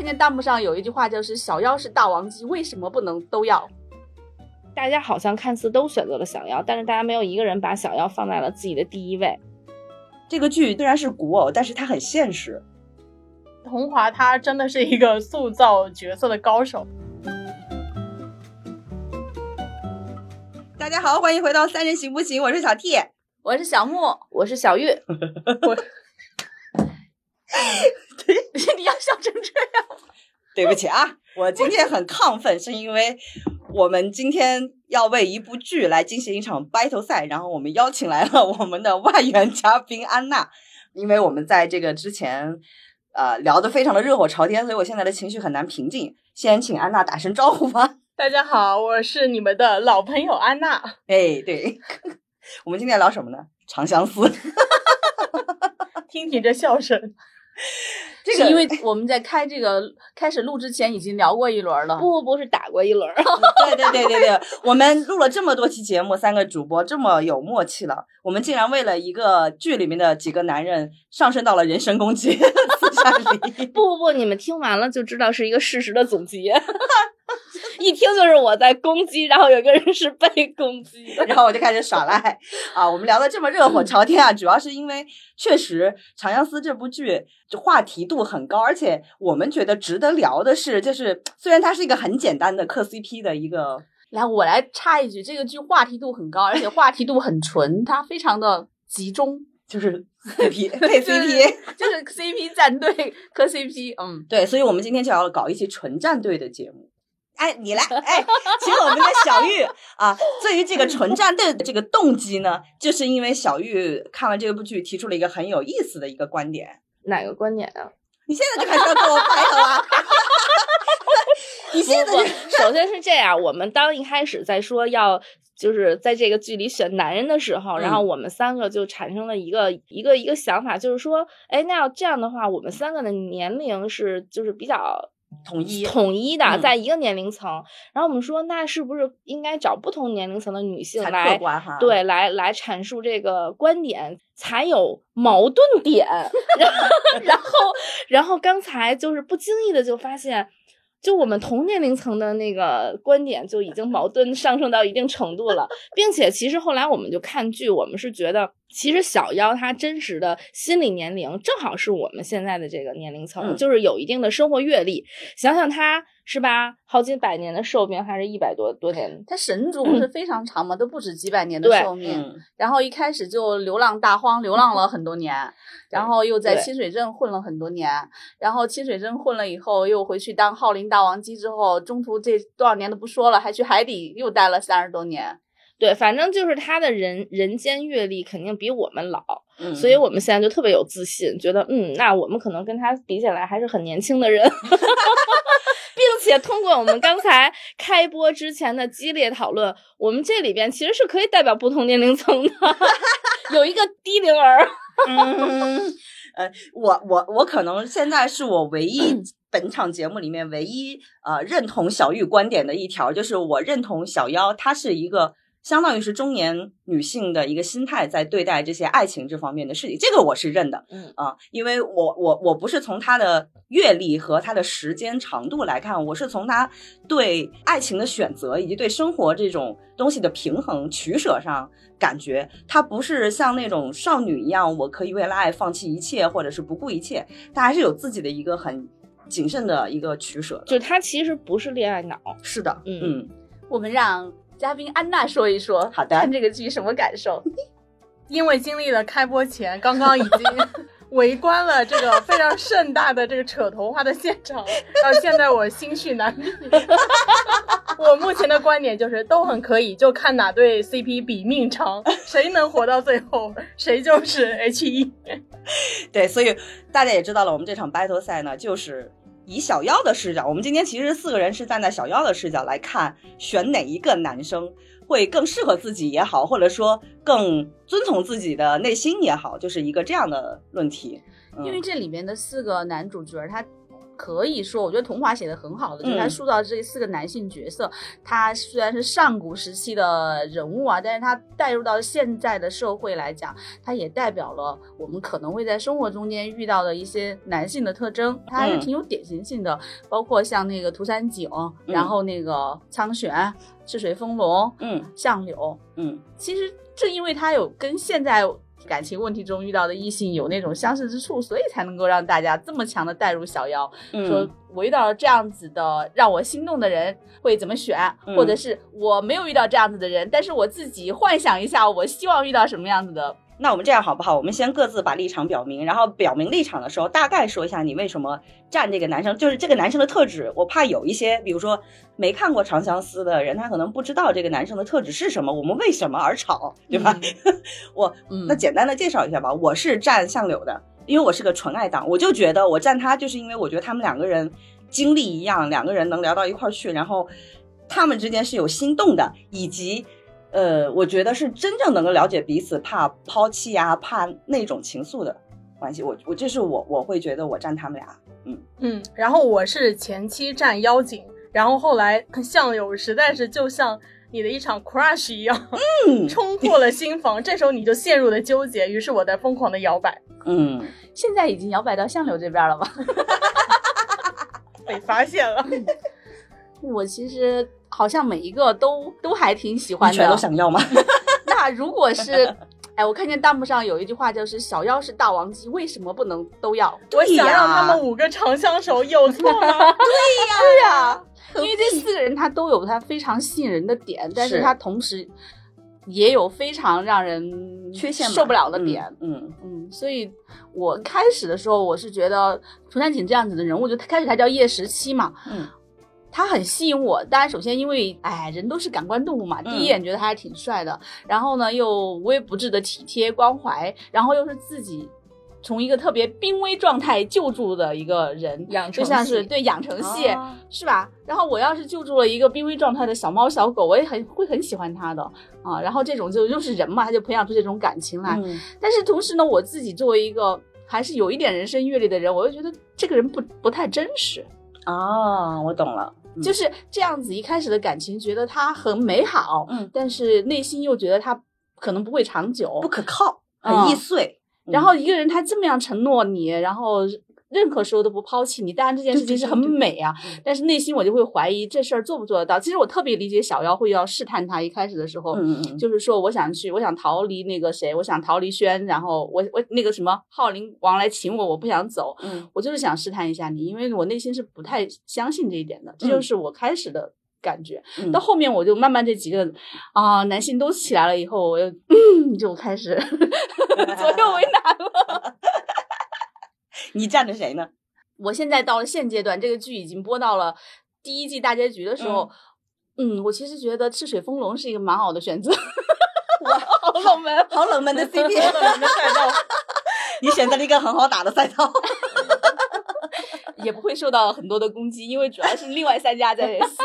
看见弹幕上有一句话，就是“小妖是大王鸡，为什么不能都要？”大家好像看似都选择了小妖，但是大家没有一个人把小妖放在了自己的第一位。这个剧虽然是古偶，但是它很现实。桐华他真的是一个塑造角色的高手。大家好，欢迎回到三人行不行？我是小 T，我是小木，我是小玉。我，你要笑成这样？对不起啊，我今天很亢奋，是因为我们今天要为一部剧来进行一场 battle 赛，然后我们邀请来了我们的外援嘉宾安娜，因为我们在这个之前呃聊得非常的热火朝天，所以我现在的情绪很难平静。先请安娜打声招呼吧。大家好，我是你们的老朋友安娜。哎，对，我们今天聊什么呢？长相思。听听这笑声。这个因为我们在开这个开始录之前已经聊过一轮了，不不不是打过一轮。对对对对对，我们录了这么多期节目，三个主播这么有默契了，我们竟然为了一个剧里面的几个男人上升到了人身攻击。不不不，你们听完了就知道是一个事实的总结。一听就是我在攻击，然后有个人是被攻击，然后我就开始耍赖啊！我们聊的这么热火朝天啊，主要是因为确实《长相思》这部剧就话题度很高，而且我们觉得值得聊的是，就是虽然它是一个很简单的磕 CP 的一个，来我来插一句，这个剧话题度很高，而且话题度很纯，它非常的集中，就是 CP 配 CP，就是 CP 战队磕 CP，嗯，对，所以我们今天就要搞一期纯战队的节目。哎，你来，哎，请我们的小玉啊。对于这个纯战队的这个动机呢，就是因为小玉看完这部剧，提出了一个很有意思的一个观点。哪个观点啊？你现在就开始要跟我掰了吗？你现在首先是这样，我们当一开始在说要就是在这个剧里选男人的时候，然后我们三个就产生了一个一个一个想法，就是说，哎，那要这样的话，我们三个的年龄是就是比较。统一统一的，在一个年龄层，然后我们说，那是不是应该找不同年龄层的女性来对来来阐述这个观点，才有矛盾点？然后然后刚才就是不经意的就发现。就我们同年龄层的那个观点就已经矛盾上升到一定程度了，并且其实后来我们就看剧，我们是觉得其实小妖她真实的心理年龄正好是我们现在的这个年龄层，就是有一定的生活阅历。想想她。是吧？好几百年的寿命，还是一百多多年？他神族不是非常长嘛？都不止几百年的寿命。然后一开始就流浪大荒，流浪了很多年，然后又在清水镇混了很多年。然后清水镇混了以后，又回去当浩林大王姬。之后中途这多少年都不说了，还去海底又待了三十多年。对，反正就是他的人人间阅历肯定比我们老，所以我们现在就特别有自信，觉得嗯，那我们可能跟他比起来还是很年轻的人。并且通过我们刚才开播之前的激烈讨论，我们这里边其实是可以代表不同年龄层的，有一个低龄儿。嗯，呃，我我我可能现在是我唯一本场节目里面唯一呃认同小玉观点的一条，就是我认同小妖，她是一个。相当于是中年女性的一个心态，在对待这些爱情这方面的事情，这个我是认的，嗯啊，因为我我我不是从她的阅历和她的时间长度来看，我是从她对爱情的选择以及对生活这种东西的平衡取舍上，感觉她不是像那种少女一样，我可以为了爱放弃一切，或者是不顾一切，她还是有自己的一个很谨慎的一个取舍，就她其实不是恋爱脑，是的，嗯，我们让。嘉宾安娜说一说，好的，看这个剧什么感受？因为经历了开播前，刚刚已经 围观了这个非常盛大的这个扯头发的现场，到现在我心绪难平。我目前的观点就是都很可以，就看哪对 CP 比命长，谁能活到最后，谁就是 H E。对，所以大家也知道了，我们这场 battle 赛呢，就是。以小妖的视角，我们今天其实四个人是站在小妖的视角来看，选哪一个男生会更适合自己也好，或者说更遵从自己的内心也好，就是一个这样的论题。因为这里面的四个男主角，他可以说，我觉得童华写的很好的，就是他塑造这四个男性角色，他虽然是上古时期的人物啊，但是他带入到现在的社会来讲，他也代表了我们可能会在生活中间遇到的一些男性的特征，他还是挺有典型性的，包括像那个涂山璟，然后那个苍玄、赤水丰隆，嗯，相柳，嗯，其实正因为他有跟现在。感情问题中遇到的异性有那种相似之处，所以才能够让大家这么强的带入小妖。说我遇到了这样子的让我心动的人会怎么选，或者是我没有遇到这样子的人，但是我自己幻想一下，我希望遇到什么样子的。那我们这样好不好？我们先各自把立场表明，然后表明立场的时候，大概说一下你为什么站这个男生，就是这个男生的特质。我怕有一些，比如说没看过《长相思》的人，他可能不知道这个男生的特质是什么，我们为什么而吵，对吧？我那简单的介绍一下吧。我是站相柳的，因为我是个纯爱党，我就觉得我站他，就是因为我觉得他们两个人经历一样，两个人能聊到一块儿去，然后他们之间是有心动的，以及。呃，我觉得是真正能够了解彼此，怕抛弃啊，怕那种情愫的关系。我我这是我我会觉得我站他们俩，嗯嗯。然后我是前期站妖精，然后后来相柳实在是就像你的一场 crush 一样，嗯，冲破了心房。这时候你就陷入了纠结，于是我在疯狂的摇摆，嗯，现在已经摇摆到相柳这边了吧？被发现了。我其实。好像每一个都都还挺喜欢的，全都想要吗？那如果是，哎，我看见弹幕上有一句话，就是“小妖是大王鸡，为什么不能都要？”我想让他们五个长相守，有错吗？对呀，对呀，因为这四个人他都有他非常吸引人的点，但是他同时也有非常让人缺陷受不了的点。嗯嗯，所以我开始的时候我是觉得涂山璟这样子的人物，就开始他叫叶十七嘛。嗯。他很吸引我，当然，首先因为，哎，人都是感官动物嘛，第一眼觉得他还挺帅的。然后呢，又无微不至的体贴关怀，然后又是自己从一个特别濒危状态救助的一个人养，就像是对养成系，是吧？然后我要是救助了一个濒危状态的小猫小狗，我也很会很喜欢他的啊。然后这种就又是人嘛，他就培养出这种感情来。但是同时呢，我自己作为一个还是有一点人生阅历的人，我又觉得这个人不不太真实。哦，我懂了。就是这样子，一开始的感情觉得他很美好，嗯，但是内心又觉得他可能不会长久，不可靠，很易碎。然后一个人他这么样承诺你，然后。任何时候都不抛弃你，当然这件事情是很美啊，但是内心我就会怀疑这事儿做不做得到。其实我特别理解小妖会要试探他，一开始的时候，就是说我想去，我想逃离那个谁，我想逃离轩，然后我我那个什么浩林王来请我，我不想走，我就是想试探一下你，因为我内心是不太相信这一点的，这就是我开始的感觉。到后面我就慢慢这几个啊男性都起来了以后，我又 就开始 左右为难了。你站着谁呢？我现在到了现阶段，这个剧已经播到了第一季大结局的时候，嗯，我其实觉得赤水丰龙是一个蛮好的选择。哇，好冷门，好冷门的 CP，冷门的赛道，你选择了一个很好打的赛道，也不会受到很多的攻击，因为主要是另外三家在撕。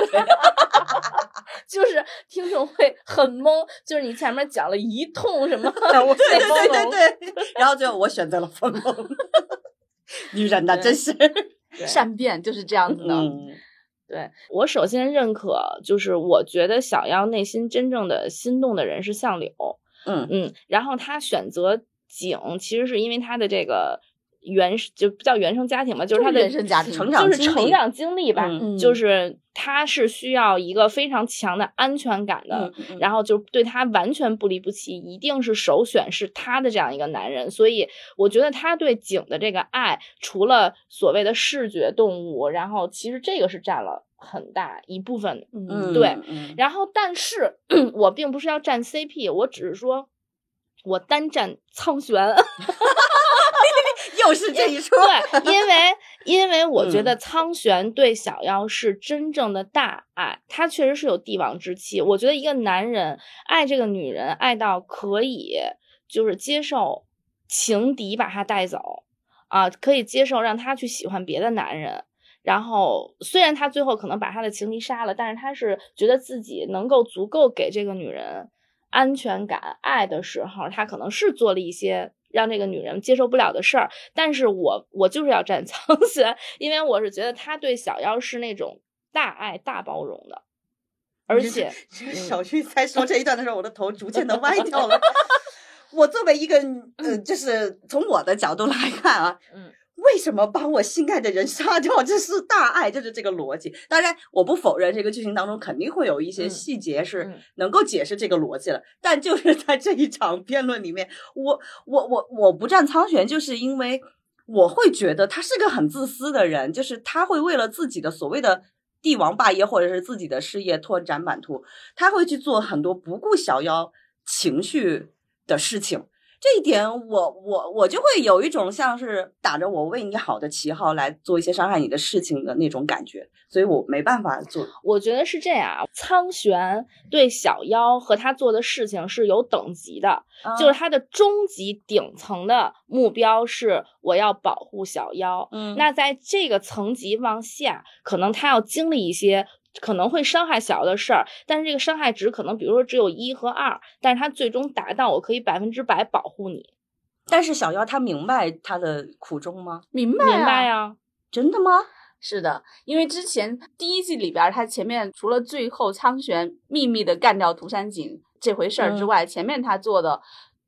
就是听众会很懵，就是你前面讲了一通什么，对对对对对，然后最后我选择了丰隆。女人呐，真是善变，就是这样子的。对我首先认可，就是我觉得小妖内心真正的心动的人是相柳。嗯嗯，然后他选择景，其实是因为他的这个。原就不叫原生家庭吧，就是他的就是成长经历吧，嗯，就是他是需要一个非常强的安全感的，然后就对他完全不离不弃，一定是首选是他的这样一个男人，所以我觉得他对景的这个爱，除了所谓的视觉动物，然后其实这个是占了很大一部分，嗯，对，然后但是 我并不是要站 CP，我只是说我单站苍玄。又是这一出，对，因为 因为我觉得苍玄对小妖是真正的大爱，他确实是有帝王之气。我觉得一个男人爱这个女人，爱到可以就是接受情敌把她带走啊，可以接受让他去喜欢别的男人。然后虽然他最后可能把他的情敌杀了，但是他是觉得自己能够足够给这个女人安全感、爱的时候，他可能是做了一些。让这个女人接受不了的事儿。但是我我就是要站 苍玄，因为我是觉得他对小妖是那种大爱大包容的，而且小旭在说这一段的时候，我的头逐渐的歪掉了。我作为一个呃，就是从我的角度来看啊，嗯。为什么把我心爱的人杀掉？这是大爱，就是这个逻辑。当然，我不否认这个剧情当中肯定会有一些细节是能够解释这个逻辑了。但就是在这一场辩论里面，我我我我不站苍玄，就是因为我会觉得他是个很自私的人，就是他会为了自己的所谓的帝王霸业或者是自己的事业拓展版图，他会去做很多不顾小妖情绪的事情。这一点，我我我就会有一种像是打着我为你好的旗号来做一些伤害你的事情的那种感觉，所以我没办法做。我觉得是这样，苍玄对小妖和他做的事情是有等级的，就是他的终极顶层的目标是我要保护小妖。嗯，那在这个层级往下，可能他要经历一些。可能会伤害小妖的事儿，但是这个伤害值可能，比如说只有一和二，但是它最终达到我可以百分之百保护你。但是小妖他明白他的苦衷吗？明白，明白呀。真的吗？是的，因为之前第一季里边，他前面除了最后苍玄秘密的干掉涂山璟这回事儿之外，前面他做的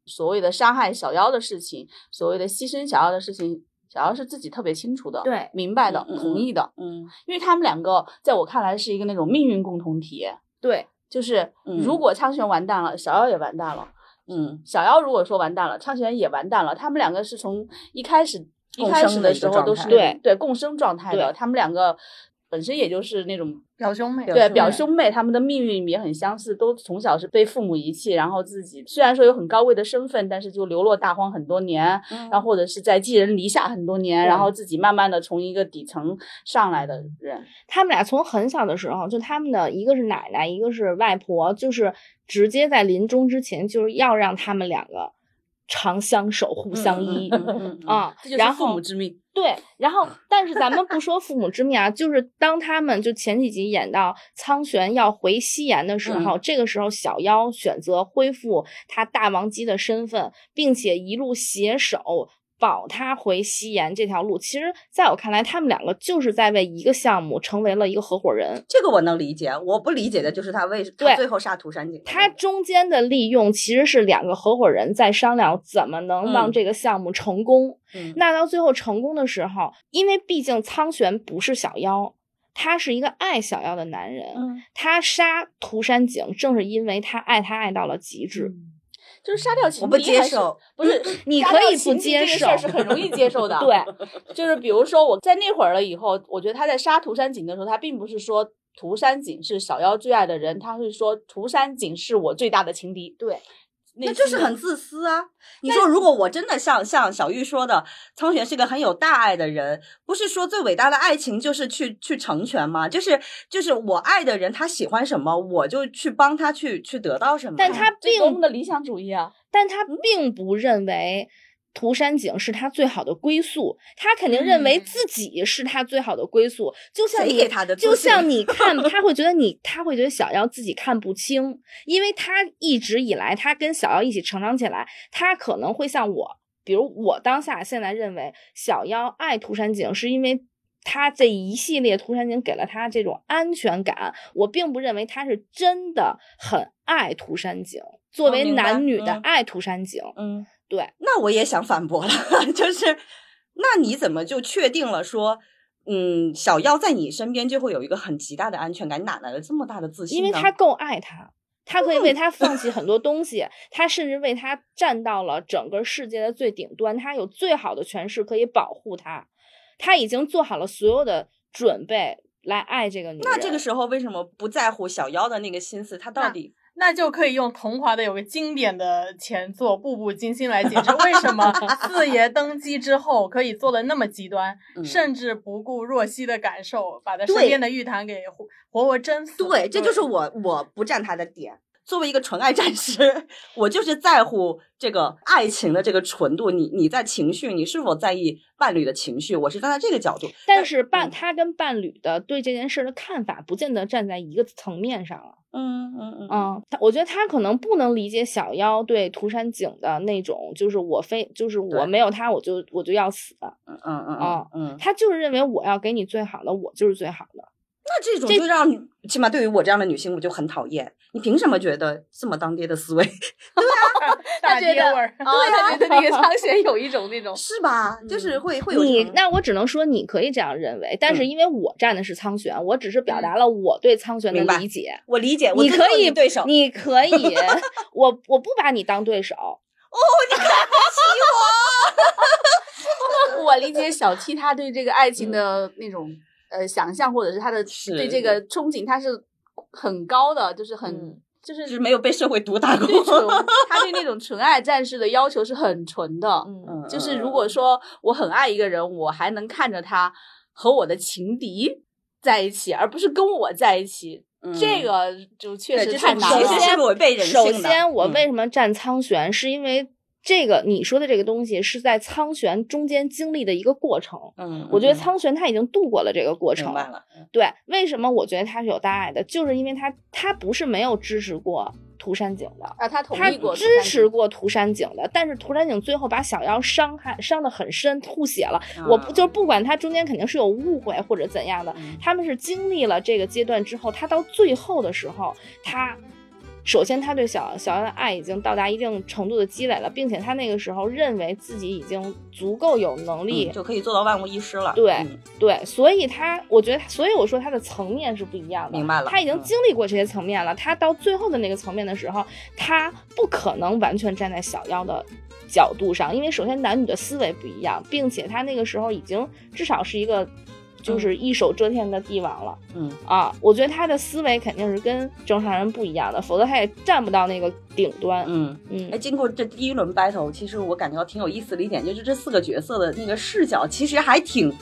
所谓的伤害小妖的事情，所谓的牺牲小妖的事情。小妖是自己特别清楚的，对，明白的，同意的，嗯，因为他们两个在我看来是一个那种命运共同体，对，就是如果苍玄完蛋了，小妖也完蛋了，嗯，小妖如果说完蛋了，苍玄也完蛋了，他们两个是从一开始一开始的时候都是。对对共生状态的，他们两个。本身也就是那种表兄妹，对表兄妹，他们的命运也很相似，都从小是被父母遗弃，然后自己虽然说有很高贵的身份，但是就流落大荒很多年，然后或者是在寄人篱下很多年，然后自己慢慢的从一个底层上来的人。他们俩从很小的时候，就他们的一个是奶奶，一个是外婆，就是直接在临终之前就是要让他们两个。长相守，互相依啊，然后父母之命。对，然后但是咱们不说父母之命啊，就是当他们就前几集演到苍玄要回西炎的时候，这个时候小妖选择恢复他大王姬的身份，并且一路携手。保他回西岩这条路，其实在我看来，他们两个就是在为一个项目成为了一个合伙人。这个我能理解，我不理解的就是他为什么最后杀涂山璟。他中间的利用其实是两个合伙人在商量怎么能让这个项目成功。那到最后成功的时候，因为毕竟苍玄不是小妖，他是一个爱小妖的男人。他杀涂山璟，正是因为他爱他爱到了极致。就是杀掉情敌，我不接受。不是，你可以不接受，这个事儿是很容易接受的。对，就是比如说我在那会儿了以后，我觉得他在杀涂山璟的时候，他并不是说涂山璟是小妖最爱的人，他是说涂山璟是我最大的情敌。对。那就是很自私啊！你说，如果我真的像像小玉说的，苍玄是个很有大爱的人，不是说最伟大的爱情就是去去成全吗？就是就是我爱的人，他喜欢什么，我就去帮他去去得到什么。但他并的理想主义啊，但他并不认为。涂山璟是他最好的归宿，他肯定认为自己是他最好的归宿。就像你，就像 你看，他会觉得你，他会觉得小妖自己看不清，因为他一直以来，他跟小妖一起成长起来，他可能会像我，比如我当下现在认为小妖爱涂山璟，是因为他这一系列涂山璟给了他这种安全感。我并不认为他是真的很爱涂山璟，作为男女的爱涂山璟，嗯。对，那我也想反驳了，就是，那你怎么就确定了说，嗯，小妖在你身边就会有一个很极大的安全感？你哪来的这么大的自信？因为他够爱他，他可以为他放弃很多 东西，他甚至为他站到了整个世界的最顶端，他有最好的权势可以保护他，他已经做好了所有的准备来爱这个女人。那这个时候为什么不在乎小妖的那个心思？他到底？那就可以用桐华的有个经典的前作《步步惊心》来解释为什么 四爷登基之后可以做的那么极端，甚至不顾若曦的感受，把他身边的玉檀给活活活蒸死。对，这就是我我不占他的点。作为一个纯爱战士，我就是在乎这个爱情的这个纯度。你你在情绪，你是否在意伴侣的情绪？我是站在这个角度。但是伴他跟伴侣的对这件事的看法，不见得站在一个层面上了。嗯嗯嗯嗯，他我觉得他可能不能理解小妖对涂山璟的那种，就是我非就是我没有他我就我就要死。嗯嗯嗯嗯嗯，他就是认为我要给你最好的，我就是最好的。那这种就让起码对于我这样的女性，我就很讨厌。你凭什么觉得这么当爹的思维？对啊，大爹味儿。对啊，觉得那个苍玄有一种那种是吧？就是会会有你。那我只能说你可以这样认为，但是因为我站的是苍玄，我只是表达了我对苍玄的理解。我理解，你可以对手，你可以，我我不把你当对手。哦，你看不起我。我理解小七他对这个爱情的那种。呃，想象或者是他的对这个憧憬，他是很高的，就是很就是就是没有被社会毒打过。他对那种纯爱战士的要求是很纯的，嗯，就是如果说我很爱一个人，我还能看着他和我的情敌在一起，而不是跟我在一起，这个就确实太难了。首先，我为什么站苍玄，是因为。这个你说的这个东西是在苍玄中间经历的一个过程，嗯，我觉得苍玄他已经度过了这个过程，了。对，为什么我觉得他是有大爱的？就是因为他他不是没有支持过涂山璟的啊，他他支持过涂山璟的，但是涂山璟最后把小妖伤害伤的很深，吐血了。我不就是不管他中间肯定是有误会或者怎样的，他们是经历了这个阶段之后，他到最后的时候，他。首先，他对小小妖的爱已经到达一定程度的积累了，并且他那个时候认为自己已经足够有能力，就可以做到万无一失了。对对，所以他，我觉得，所以我说他的层面是不一样的。明白了，他已经经历过这些层面了。他到最后的那个层面的时候，他不可能完全站在小妖的角度上，因为首先男女的思维不一样，并且他那个时候已经至少是一个。就是一手遮天的帝王了，嗯啊，我觉得他的思维肯定是跟正常人不一样的，否则他也站不到那个顶端。嗯嗯，哎，经过这第一轮 battle，其实我感觉到挺有意思的一点，就是这四个角色的那个视角，其实还挺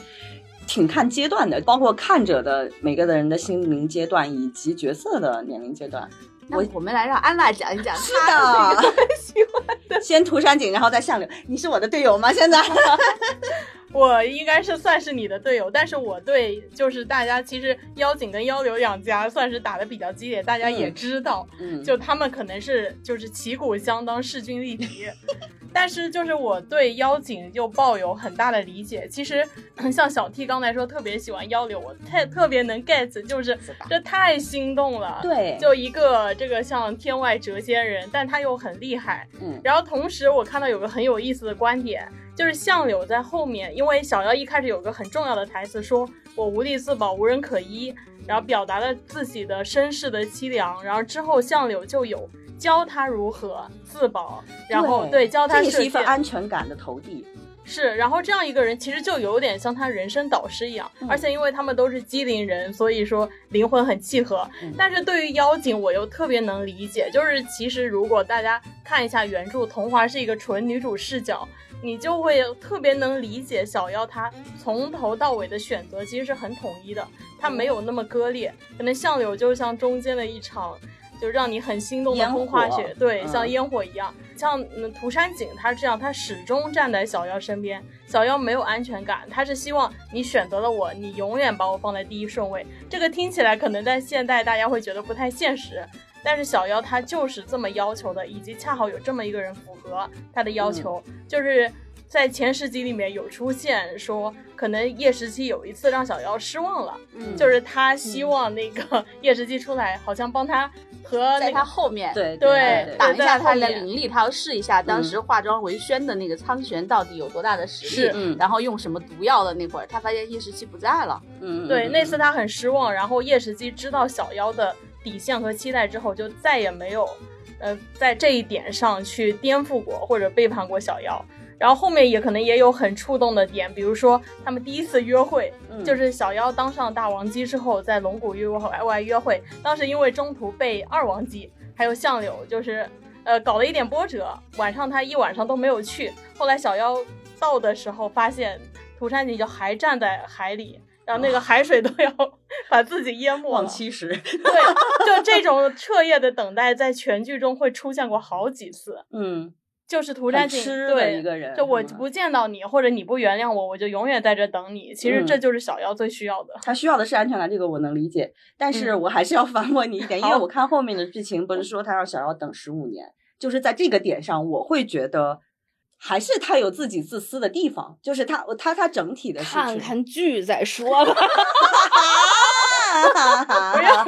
挺看阶段的，包括看者的每个人的心灵阶段，以及角色的年龄阶段。我我们来让安娜讲一讲，是的，喜欢的。先涂山璟，然后再相柳。你是我的队友吗？现在？我应该是算是你的队友，但是我对就是大家其实妖精跟妖流两家算是打的比较激烈，大家也知道，嗯，就他们可能是就是旗鼓相当，势均力敌。但是就是我对妖精又抱有很大的理解。其实像小 T 刚才说特别喜欢妖流，我太特别能 get，就是这太心动了。对，就一个这个像天外谪仙人，但他又很厉害。嗯，然后同时我看到有个很有意思的观点。就是相柳在后面，因为小妖一开始有个很重要的台词，说我无力自保，无人可依，然后表达了自己的身世的凄凉。然后之后相柳就有教他如何自保，然后对教他这是一份安全感的投递。是，然后这样一个人其实就有点像他人生导师一样，而且因为他们都是机灵人，所以说灵魂很契合。但是对于妖精，我又特别能理解，就是其实如果大家看一下原著，童华是一个纯女主视角。你就会特别能理解小妖，她从头到尾的选择其实是很统一的，她没有那么割裂。可能相柳就像中间的一场，就让你很心动的风花雪，对，像烟火一样。像涂山璟，他这样，他始终站在小妖身边。小妖没有安全感，他是希望你选择了我，你永远把我放在第一顺位。这个听起来可能在现代大家会觉得不太现实。但是小妖他就是这么要求的，以及恰好有这么一个人符合他的要求，就是在前十集里面有出现说，可能叶十七有一次让小妖失望了，嗯，就是他希望那个叶十七出来，好像帮他和在他后面，对对，挡一下他的灵力，他要试一下当时化妆为宣的那个苍玄到底有多大的实力，嗯，然后用什么毒药的那会儿，他发现叶十七不在了，嗯，对，那次他很失望，然后叶十七知道小妖的。底线和期待之后，就再也没有，呃，在这一点上去颠覆过或者背叛过小妖。然后后面也可能也有很触动的点，比如说他们第一次约会，就是小妖当上大王姬之后，在龙骨域外约会。当时因为中途被二王姬还有相柳，就是呃搞了一点波折，晚上他一晚上都没有去。后来小妖到的时候，发现涂山璟就还站在海里。然后那个海水都要 把自己淹没忘七十。对，就这种彻夜的等待，在全剧中会出现过好几次。嗯。就是涂山璟对一个人，就我不见到你，或者你不原谅我，我就永远在这等你。其实这就是小妖最需要的。他需要的是安全感，这个我能理解。但是我还是要反驳你一点，因为我看后面的剧情，不是说他让小妖等十五年，就是在这个点上，我会觉得还是他有自己自私的地方。就是他他他整体的看看剧再 说吧。不要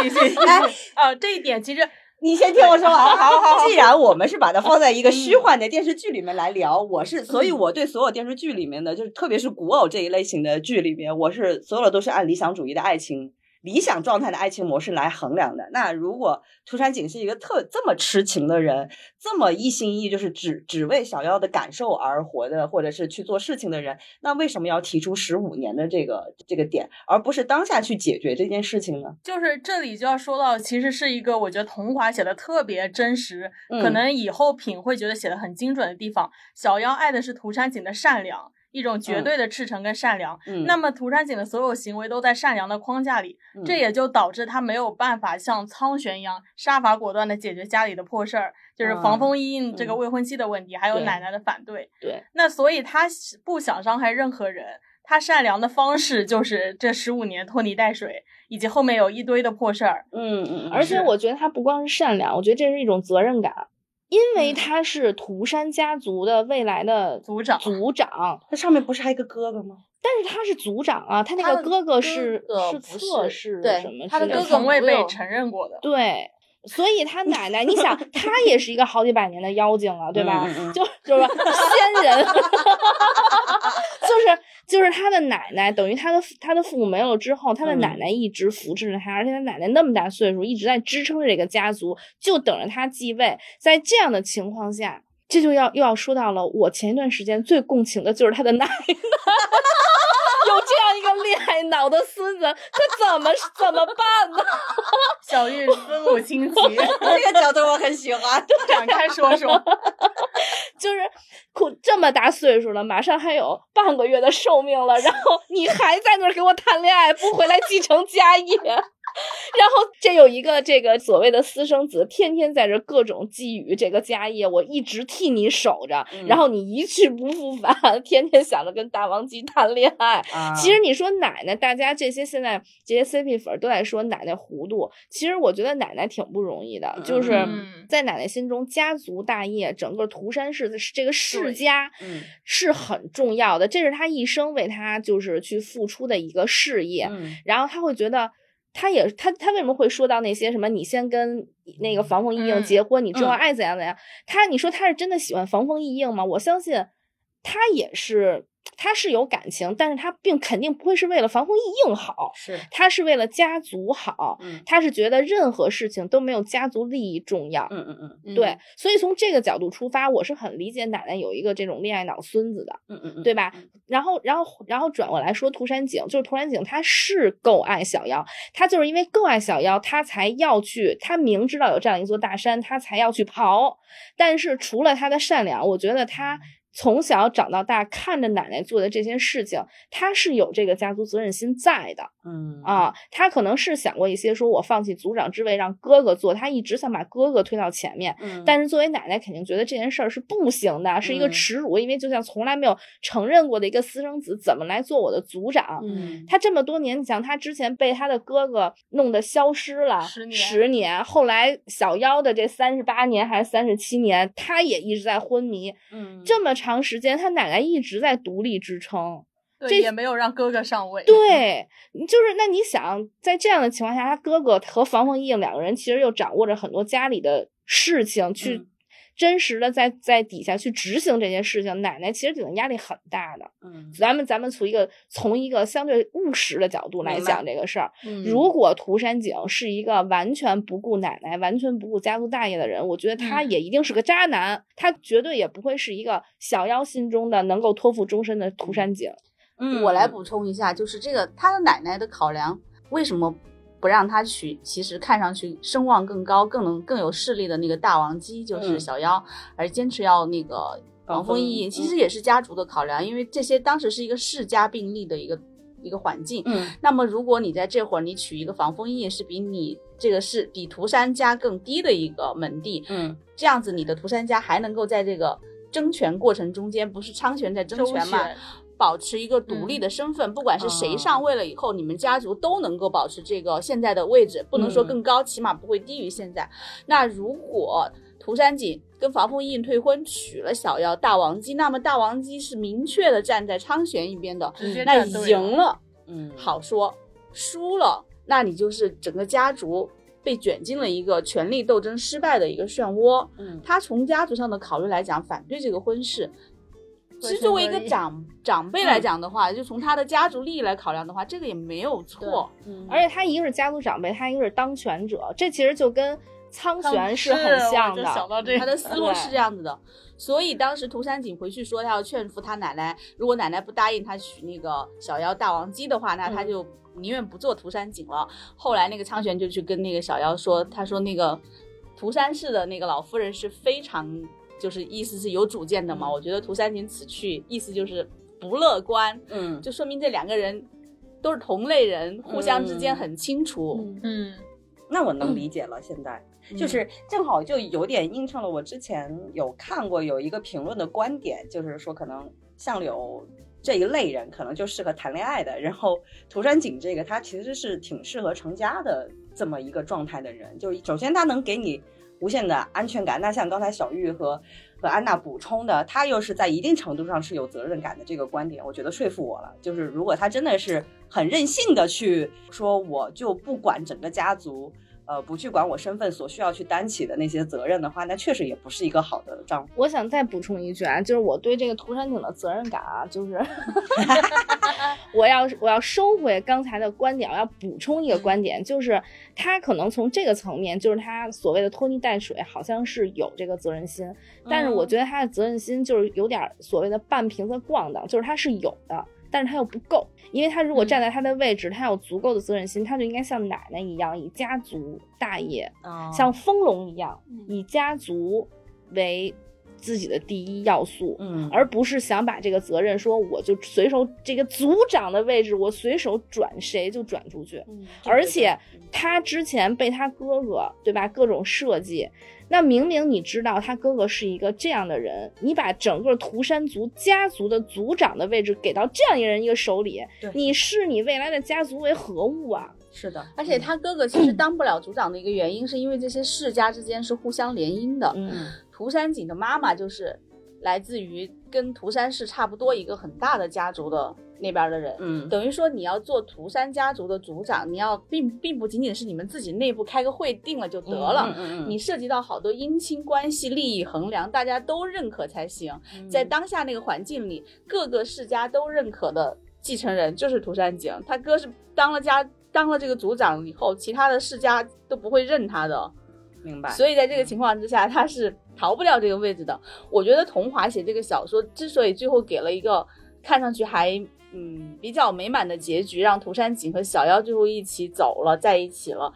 继 续哎啊，这一点其实。你先听我说完。好好好。既然我们是把它放在一个虚幻的电视剧里面来聊，我是，所以我对所有电视剧里面的，就是特别是古偶这一类型的剧里面，我是所有的都是按理想主义的爱情。理想状态的爱情模式来衡量的。那如果涂山璟是一个特这么痴情的人，这么一心一意就是只只为小妖的感受而活的，或者是去做事情的人，那为什么要提出十五年的这个这个点，而不是当下去解决这件事情呢？就是这里就要说到，其实是一个我觉得桐华写的特别真实，可能以后品会觉得写的很精准的地方。小妖爱的是涂山璟的善良。一种绝对的赤诚跟善良，那么涂山璟的所有行为都在善良的框架里，这也就导致他没有办法像苍玄一样杀伐果断的解决家里的破事儿，就是防风一印这个未婚妻的问题，还有奶奶的反对。对，那所以他不想伤害任何人，他善良的方式就是这十五年拖泥带水，以及后面有一堆的破事儿。嗯嗯，而且我觉得他不光是善良，我觉得这是一种责任感。因为他是涂山家族的未来的族长，族长，他上面不是还有一个哥哥吗？但是他是族长啊，他那个哥哥是是侧室什么？他的哥哥从未被承认过的。对，所以他奶奶，你想，他也是一个好几百年的妖精了，对吧？就就是仙人，就是。就是他的奶奶，等于他的他的父母没有了之后，他的奶奶一直扶持着他，而且他奶奶那么大岁数，一直在支撑着这个家族，就等着他继位。在这样的情况下，这就要又要说到了我前一段时间最共情的就是他的奶奶，有这样一个恋爱脑的孙子，他怎么怎么办呢？小玉思母亲情，这个角度我很喜欢，展开说说。就是苦这么大岁数了，马上还有半个月的寿命了，然后你还在那儿给我谈恋爱，不回来继承家业。然后这有一个这个所谓的私生子，天天在这各种觊觎这个家业，我一直替你守着，然后你一去不复返，天天想着跟大王姬谈恋爱。其实你说奶奶，大家这些现在这些 CP 粉都在说奶奶糊涂，其实我觉得奶奶挺不容易的，就是在奶奶心中，家族大业，整个涂山氏的这个世家是很重要的，这是他一生为他就是去付出的一个事业，然后他会觉得。他也他他为什么会说到那些什么？你先跟那个防风异应结婚，你之后爱怎样怎样？他你说他是真的喜欢防风异应吗？我相信他也是。他是有感情，但是他并肯定不会是为了防风异应好，是他是为了家族好，他是觉得任何事情都没有家族利益重要，嗯嗯嗯，对，所以从这个角度出发，我是很理解奶奶有一个这种恋爱脑孙子的，嗯嗯嗯，对吧？然后然后然后转过来说，涂山璟就是涂山璟，他是够爱小妖，他就是因为够爱小妖，他才要去，他明知道有这样一座大山，他才要去刨，但是除了他的善良，我觉得他。从小长到大，看着奶奶做的这些事情，他是有这个家族责任心在的。嗯啊，他可能是想过一些，说我放弃族长之位让哥哥做，他一直想把哥哥推到前面。嗯，但是作为奶奶，肯定觉得这件事儿是不行的，是一个耻辱，因为就像从来没有承认过的一个私生子，怎么来做我的族长？嗯，他这么多年，你想他之前被他的哥哥弄得消失了十年，十年，后来小妖的这三十八年还是三十七年，他也一直在昏迷。嗯，这么。长时间，他奶奶一直在独立支撑，这也没有让哥哥上位。对，就是那你想，在这样的情况下，他哥哥和房凤印两个人其实又掌握着很多家里的事情去。真实的在在底下去执行这件事情，奶奶其实顶的压力很大的。嗯，咱们咱们从一个从一个相对务实的角度来讲这个事儿。嗯，如果涂山璟是一个完全不顾奶奶、完全不顾家族大业的人，我觉得他也一定是个渣男。他绝对也不会是一个小妖心中的能够托付终身的涂山璟。嗯，我来补充一下，就是这个他的奶奶的考量为什么？不让他娶，其实看上去声望更高、更能更有势力的那个大王姬就是小妖，而坚持要那个王丰义，其实也是家族的考量，因为这些当时是一个世家并立的一个一个环境。嗯，那么如果你在这会儿你娶一个防风印，是比你这个是比涂山家更低的一个门第。嗯，这样子你的涂山家还能够在这个争权过程中间，不是昌权在争权嘛？保持一个独立的身份，不管是谁上位了以后，你们家族都能够保持这个现在的位置，不能说更高，起码不会低于现在。那如果涂山璟跟房凤印退婚，娶了小妖大王姬，那么大王姬是明确的站在昌玄一边的，那赢了，嗯，好说；输了，那你就是整个家族被卷进了一个权力斗争失败的一个漩涡。嗯，他从家族上的考虑来讲，反对这个婚事。其实作为一个长长辈来讲的话，就从他的家族利益来考量的话，这个也没有错。嗯，而且他一个是家族长辈，他一个是当权者，这其实就跟苍玄是很像的。他的思路是这样子的。所以当时涂山璟回去说他要劝服他奶奶，如果奶奶不答应他娶那个小妖大王姬的话，那他就宁愿不做涂山璟了。后来那个苍玄就去跟那个小妖说，他说那个涂山氏的那个老夫人是非常。就是意思是有主见的嘛，我觉得涂山璟此去意思就是不乐观，嗯，就说明这两个人都是同类人，互相之间很清楚，嗯，那我能理解了。现在就是正好就有点映衬了我之前有看过有一个评论的观点，就是说可能相柳这一类人可能就适合谈恋爱的，然后涂山璟这个他其实是挺适合成家的这么一个状态的人，就首先他能给你。无限的安全感。那像刚才小玉和和安娜补充的，他又是在一定程度上是有责任感的这个观点，我觉得说服我了。就是如果他真的是很任性的去说，我就不管整个家族。呃，不去管我身份所需要去担起的那些责任的话，那确实也不是一个好的丈夫。我想再补充一句啊，就是我对这个涂山璟的责任感啊，就是 我要我要收回刚才的观点，我要补充一个观点，就是他可能从这个层面，就是他所谓的拖泥带水，好像是有这个责任心，但是我觉得他的责任心就是有点所谓的半瓶子逛荡，就是他是有的。但是他又不够，因为他如果站在他的位置，他有足够的责任心，他就应该像奶奶一样，以家族大业，像丰隆一样，以家族为自己的第一要素，嗯，而不是想把这个责任说我就随手这个族长的位置，我随手转谁就转出去，而且他之前被他哥哥对吧各种设计。那明明你知道他哥哥是一个这样的人，你把整个涂山族家族的族长的位置给到这样一个人一个手里，你视你未来的家族为何物啊？是的，而且他哥哥其实当不了族长的一个原因，是因为这些世家之间是互相联姻的。嗯，涂山璟的妈妈就是来自于跟涂山氏差不多一个很大的家族的。那边的人，嗯，等于说你要做涂山家族的族长，你要并并不仅仅是你们自己内部开个会定了就得了，嗯嗯，你涉及到好多姻亲关系、利益衡量，大家都认可才行。在当下那个环境里，各个世家都认可的继承人就是涂山璟，他哥是当了家当了这个族长以后，其他的世家都不会认他的，明白？所以在这个情况之下，他是逃不了这个位置的。我觉得桐华写这个小说之所以最后给了一个看上去还。嗯，比较美满的结局，让涂山璟和小妖最后一起走了，在一起了，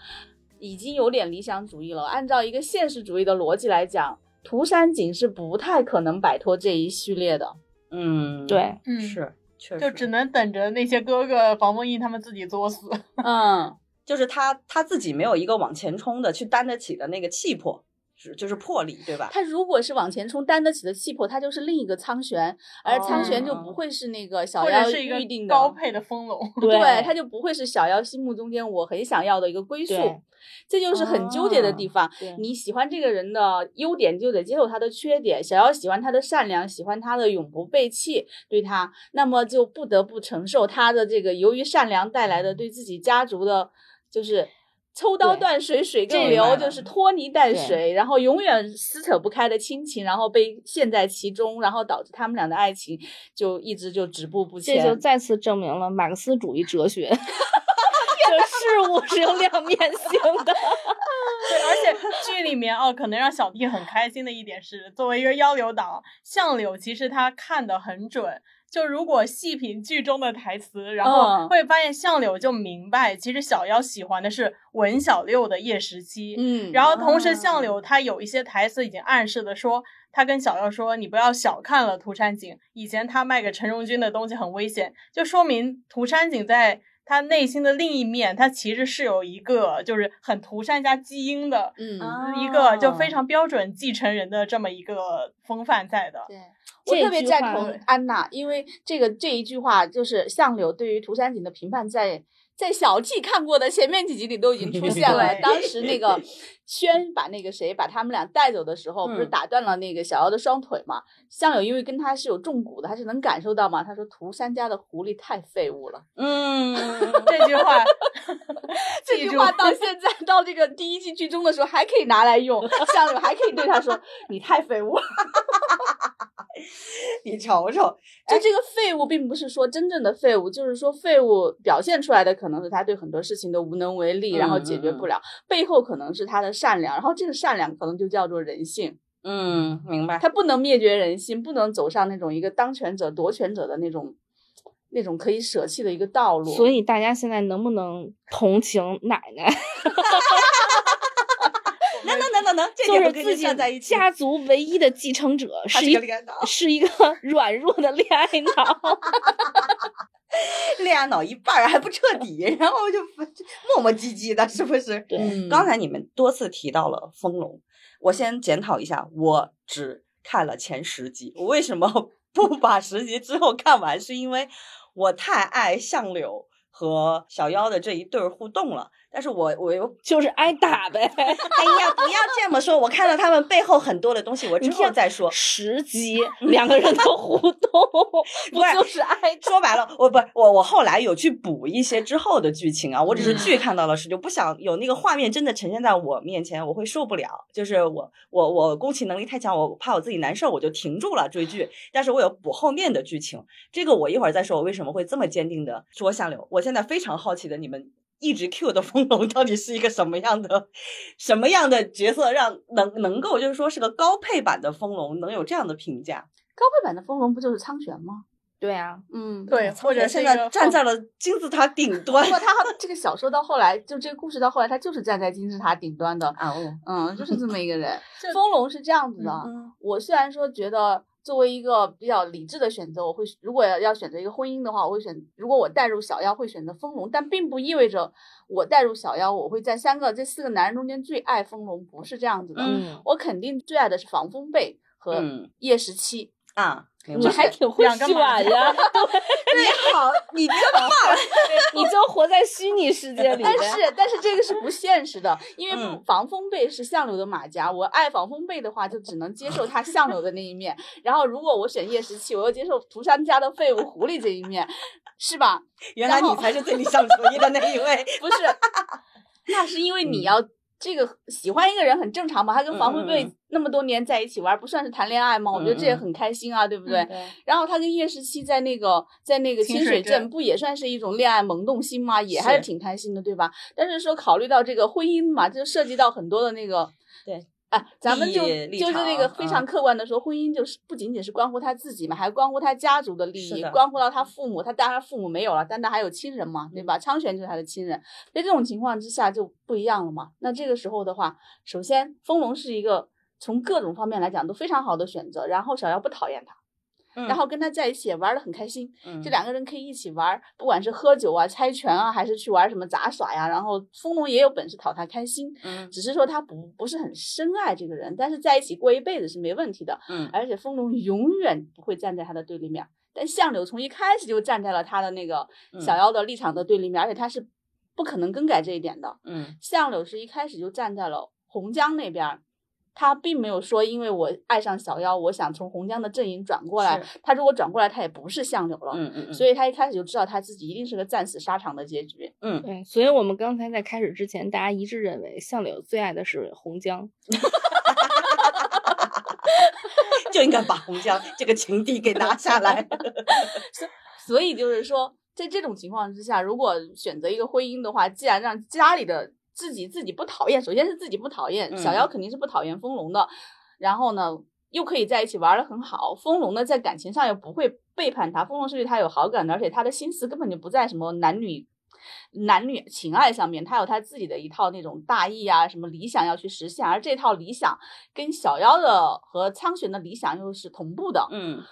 已经有点理想主义了。按照一个现实主义的逻辑来讲，涂山璟是不太可能摆脱这一序列的。嗯，对，嗯，是，确实，就只能等着那些哥哥房凤印他们自己作死。嗯，就是他他自己没有一个往前冲的，去担得起的那个气魄。是就是魄力，对吧？他如果是往前冲担得起的气魄，他就是另一个苍玄，而苍玄就不会是那个小妖预定的高配的风龙，对，他就不会是小妖心目中间我很想要的一个归宿，这就是很纠结的地方。你喜欢这个人的优点，就得接受他的缺点。想要喜欢他的善良，喜欢他的永不背弃，对他，那么就不得不承受他的这个由于善良带来的对自己家族的，就是。抽刀断水，水更流，就是拖泥带水，然后永远撕扯不开的亲情，然后被陷在其中，然后导致他们俩的爱情就一直就止步不前。这就再次证明了马克思主义哲学。事物是有两面性的。对，而且剧里面哦，可能让小弟很开心的一点是，作为一个幺流党，相柳其实他看的很准。就如果细品剧中的台词，然后会发现相柳就明白，其实小妖喜欢的是文小六的叶十七。嗯，然后同时相柳他有一些台词已经暗示的说，他跟小妖说：“你不要小看了涂山璟，以前他卖给陈荣军的东西很危险。”就说明涂山璟在他内心的另一面，他其实是有一个就是很涂山家基因的，嗯，一个就非常标准继承人的这么一个风范在的。对。我特别赞同安娜，因为这个这一句话就是相柳对于涂山璟的评判，在在小 T 看过的前面几集里都已经出 现了。当时那个。轩把那个谁把他们俩带走的时候，不是打断了那个小妖的双腿吗？相柳因为跟他是有重骨的，他是能感受到嘛。他说涂山家的狐狸太废物了。嗯，这句话，这句话到现在到这个第一季剧中的时候还可以拿来用，相柳还可以对他说你太废物了。你瞅瞅，就这个废物并不是说真正的废物，就是说废物表现出来的可能是他对很多事情都无能为力，然后解决不了，背后可能是他的。善良，然后这个善良可能就叫做人性。嗯，明白。他不能灭绝人性，不能走上那种一个当权者夺权者的那种那种可以舍弃的一个道路。所以大家现在能不能同情奶奶？能能能能能，就是自己家族唯一的继承者，是一是一个 软弱的恋爱脑。恋爱脑一半还不彻 底，然后就磨磨唧唧的，是不是？对。刚才你们多次提到了《风龙》，我先检讨一下，我只看了前十集，我为什么不 把十集之后看完？是因为我太爱相柳和小妖的这一对互动了。但是我我又就是挨打呗，哎呀，不要这么说，我看到他们背后很多的东西，我之后再说。十集两个人的互动，不就是挨？说白了，我不我我后来有去补一些之后的剧情啊，我只是剧看到了是就不想有那个画面真的呈现在我面前，我会受不了。就是我我我攻情能力太强，我怕我自己难受，我就停住了追剧。但是我有补后面的剧情，这个我一会儿再说，我为什么会这么坚定的说相柳。我现在非常好奇的你们。一直 Q 的风龙到底是一个什么样的什么样的角色，让能能够就是说是个高配版的风龙能有这样的评价？高配版的风龙不就是苍玄吗？对啊，嗯，对，或者现在站在了金字塔顶 端。不过他这个小说到后来，就这个故事到后来，他就是站在金字塔顶端的啊，嗯，就是这么一个人。风龙是这样子的，我虽然说觉得。作为一个比较理智的选择，我会如果要要选择一个婚姻的话，我会选。如果我带入小妖，会选择风龙，但并不意味着我带入小妖，我会在三个这四个男人中间最爱风龙，不是这样子的。我肯定最爱的是防风被和叶十七啊。你还挺会选呀！你好，你真棒！你就活在虚拟世界里。但是，但是这个是不现实的，因为防风被是相柳的马甲。我爱防风被的话，就只能接受他相柳的那一面。然后，如果我选叶十七，我要接受涂山家的废物狐狸这一面，是吧？原来你才是最理想主义的那一位。不是，那是因为你要。这个喜欢一个人很正常嘛，他跟防护队那么多年在一起玩，不算是谈恋爱吗？我觉得这也很开心啊，对不对？然后他跟叶十七在那个在那个清水镇，不也算是一种恋爱萌动心吗？也还是挺开心的，对吧？但是说考虑到这个婚姻嘛，就涉及到很多的那个对。啊，咱们就就是那个非常客观的说，婚姻就是不仅仅是关乎他自己嘛，还关乎他家族的利益，关乎到他父母。他当然父母没有了，但他还有亲人嘛，对吧？昌玄就是他的亲人。在这种情况之下就不一样了嘛。那这个时候的话，首先丰隆是一个从各种方面来讲都非常好的选择，然后小妖不讨厌他。然后跟他在一起也玩的很开心，这两个人可以一起玩，不管是喝酒啊、猜拳啊，还是去玩什么杂耍呀。然后风龙也有本事讨他开心，嗯，只是说他不不是很深爱这个人，但是在一起过一辈子是没问题的，嗯。而且风龙永远不会站在他的对立面，但相柳从一开始就站在了他的那个小妖的立场的对立面，而且他是不可能更改这一点的，嗯。相柳是一开始就站在了洪江那边。他并没有说，因为我爱上小妖，我想从洪江的阵营转过来。他如果转过来，他也不是相柳了。嗯嗯嗯。所以他一开始就知道他自己一定是个战死沙场的结局。嗯，对。所以我们刚才在开始之前，大家一致认为相柳最爱的是洪江，就应该把洪江这个情敌给拿下来。所所以就是说。在这种情况之下，如果选择一个婚姻的话，既然让家里的自己自己不讨厌，首先是自己不讨厌，小妖肯定是不讨厌丰隆的，然后呢，又可以在一起玩的很好。丰隆呢，在感情上又不会背叛他，丰隆是对他有好感的，而且他的心思根本就不在什么男女。男女情爱上面，他有他自己的一套那种大义啊，什么理想要去实现，而这套理想跟小妖的和苍玄的理想又是同步的。嗯，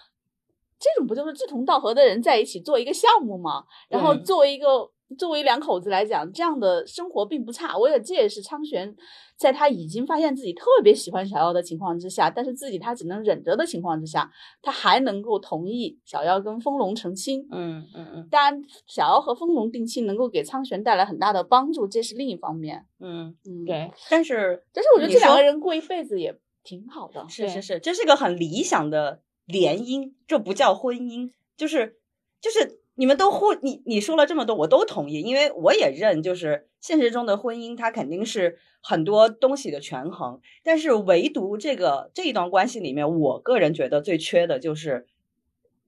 这种不就是志同道合的人在一起做一个项目吗？然后作为一个。作为两口子来讲，这样的生活并不差。我也这也是苍玄在他已经发现自己特别喜欢小妖的情况之下，但是自己他只能忍着的情况之下，他还能够同意小妖跟丰隆成亲。嗯嗯嗯。当然，小妖和丰隆定亲能够给苍玄带来很大的帮助，这是另一方面。嗯嗯，对。但是，但是我觉得这两个人过一辈子也挺好的。是是是，这是个很理想的联姻，这不叫婚姻，就是就是。你们都互你你说了这么多，我都同意，因为我也认，就是现实中的婚姻，它肯定是很多东西的权衡，但是唯独这个这一段关系里面，我个人觉得最缺的就是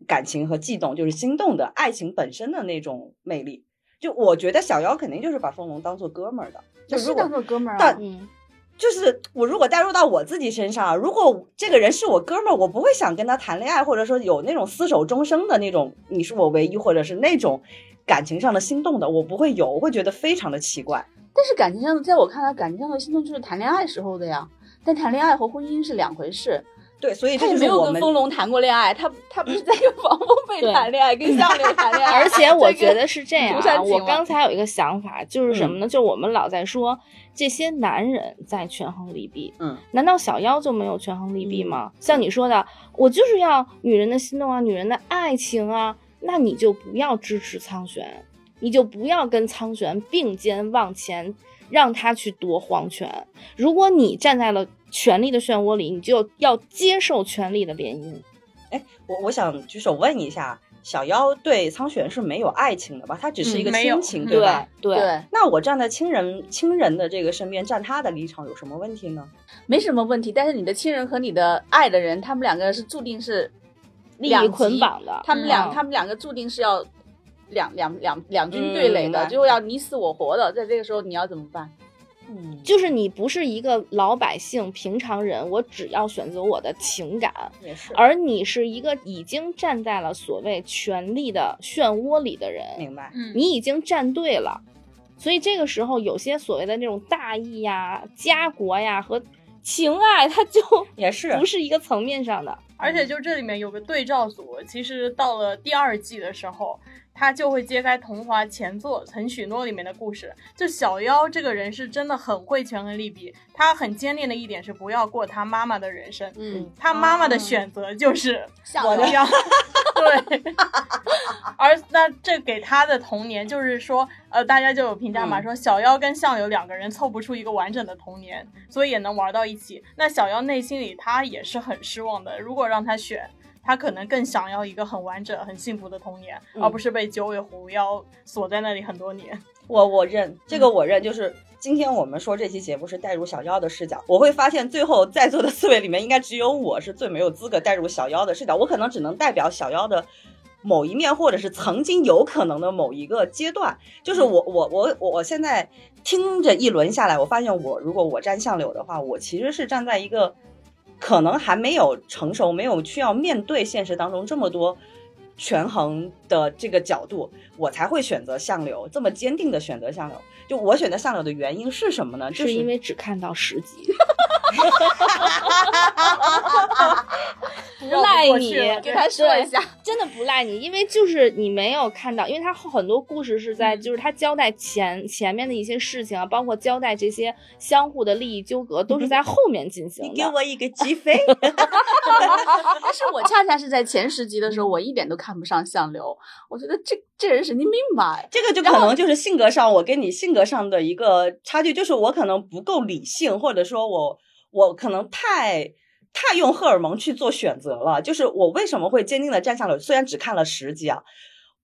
感情和悸动，就是心动的爱情本身的那种魅力。就我觉得小妖肯定就是把风龙当做哥们儿的，就是当做哥们儿啊。就是我如果带入到我自己身上，如果这个人是我哥们儿，我不会想跟他谈恋爱，或者说有那种厮守终生的那种，你是我唯一，或者是那种感情上的心动的，我不会有，我会觉得非常的奇怪。但是感情上的，在我看来，感情上的心动就是谈恋爱时候的呀，但谈恋爱和婚姻是两回事。对，所以他也没有跟风龙谈过恋爱，他他不是在跟王峰飞谈恋爱，跟相 柳谈恋爱。而且我觉得是这样啊，我刚才有一个想法，就是什么呢？就我们老在说这些男人在权衡利弊，嗯，难道小妖就没有权衡利弊吗？像你说的，我就是要女人的心动啊，女人的爱情啊，那你就不要支持苍玄，你就不要跟苍玄并肩往前，让他去夺皇权。如果你站在了。权力的漩涡里，你就要接受权力的联姻。哎，我我想举手问一下，小妖对苍玄是没有爱情的吧？他只是一个亲情，对吧？对。那我站在亲人亲人的这个身边，站他的立场有什么问题呢？没什么问题。但是你的亲人和你的爱的人，他们两个是注定是利益捆绑的。他们两，他们两个注定是要两两两两军对垒的，最后要你死我活的。在这个时候，你要怎么办？嗯，就是你不是一个老百姓、平常人，我只要选择我的情感，也是。而你是一个已经站在了所谓权力的漩涡里的人，明白？嗯，你已经站对了，所以这个时候有些所谓的那种大义呀、家国呀和情爱，它就也是不是一个层面上的。而且就这里面有个对照组，其实到了第二季的时候。他就会揭开桐华前作《曾许诺》里面的故事。就小妖这个人是真的很会权衡利弊，他很坚定的一点是不要过他妈妈的人生。嗯，他妈妈的选择就是我的样。对。而那这给他的童年就是说，呃，大家就有评价嘛，说小妖跟相柳两个人凑不出一个完整的童年，所以也能玩到一起。那小妖内心里他也是很失望的。如果让他选。他可能更想要一个很完整、很幸福的童年，而不是被九尾狐妖锁在那里很多年。我我认这个，我认。就是今天我们说这期节目是带入小妖的视角，我会发现最后在座的四位里面，应该只有我是最没有资格带入小妖的视角。我可能只能代表小妖的某一面，或者是曾经有可能的某一个阶段。就是我我我我现在听着一轮下来，我发现我如果我站相柳的话，我其实是站在一个。可能还没有成熟，没有需要面对现实当中这么多权衡的这个角度，我才会选择相柳，这么坚定的选择相柳。就我选择相柳的原因是什么呢？就是因为只看到十集。不赖你，给他说一下，真的不赖你，因为就是你没有看到，因为他很多故事是在，就是他交代前前面的一些事情啊，包括交代这些相互的利益纠葛，都是在后面进行的。你给我一个机会。但是我恰恰是在前十集的时候，我一点都看不上相柳，我觉得这这人神经病吧。这个就可能就是性格上，我跟你性格上的一个差距，就是我可能不够理性，或者说我我可能太。太用荷尔蒙去做选择了，就是我为什么会坚定的站下了？虽然只看了十集啊，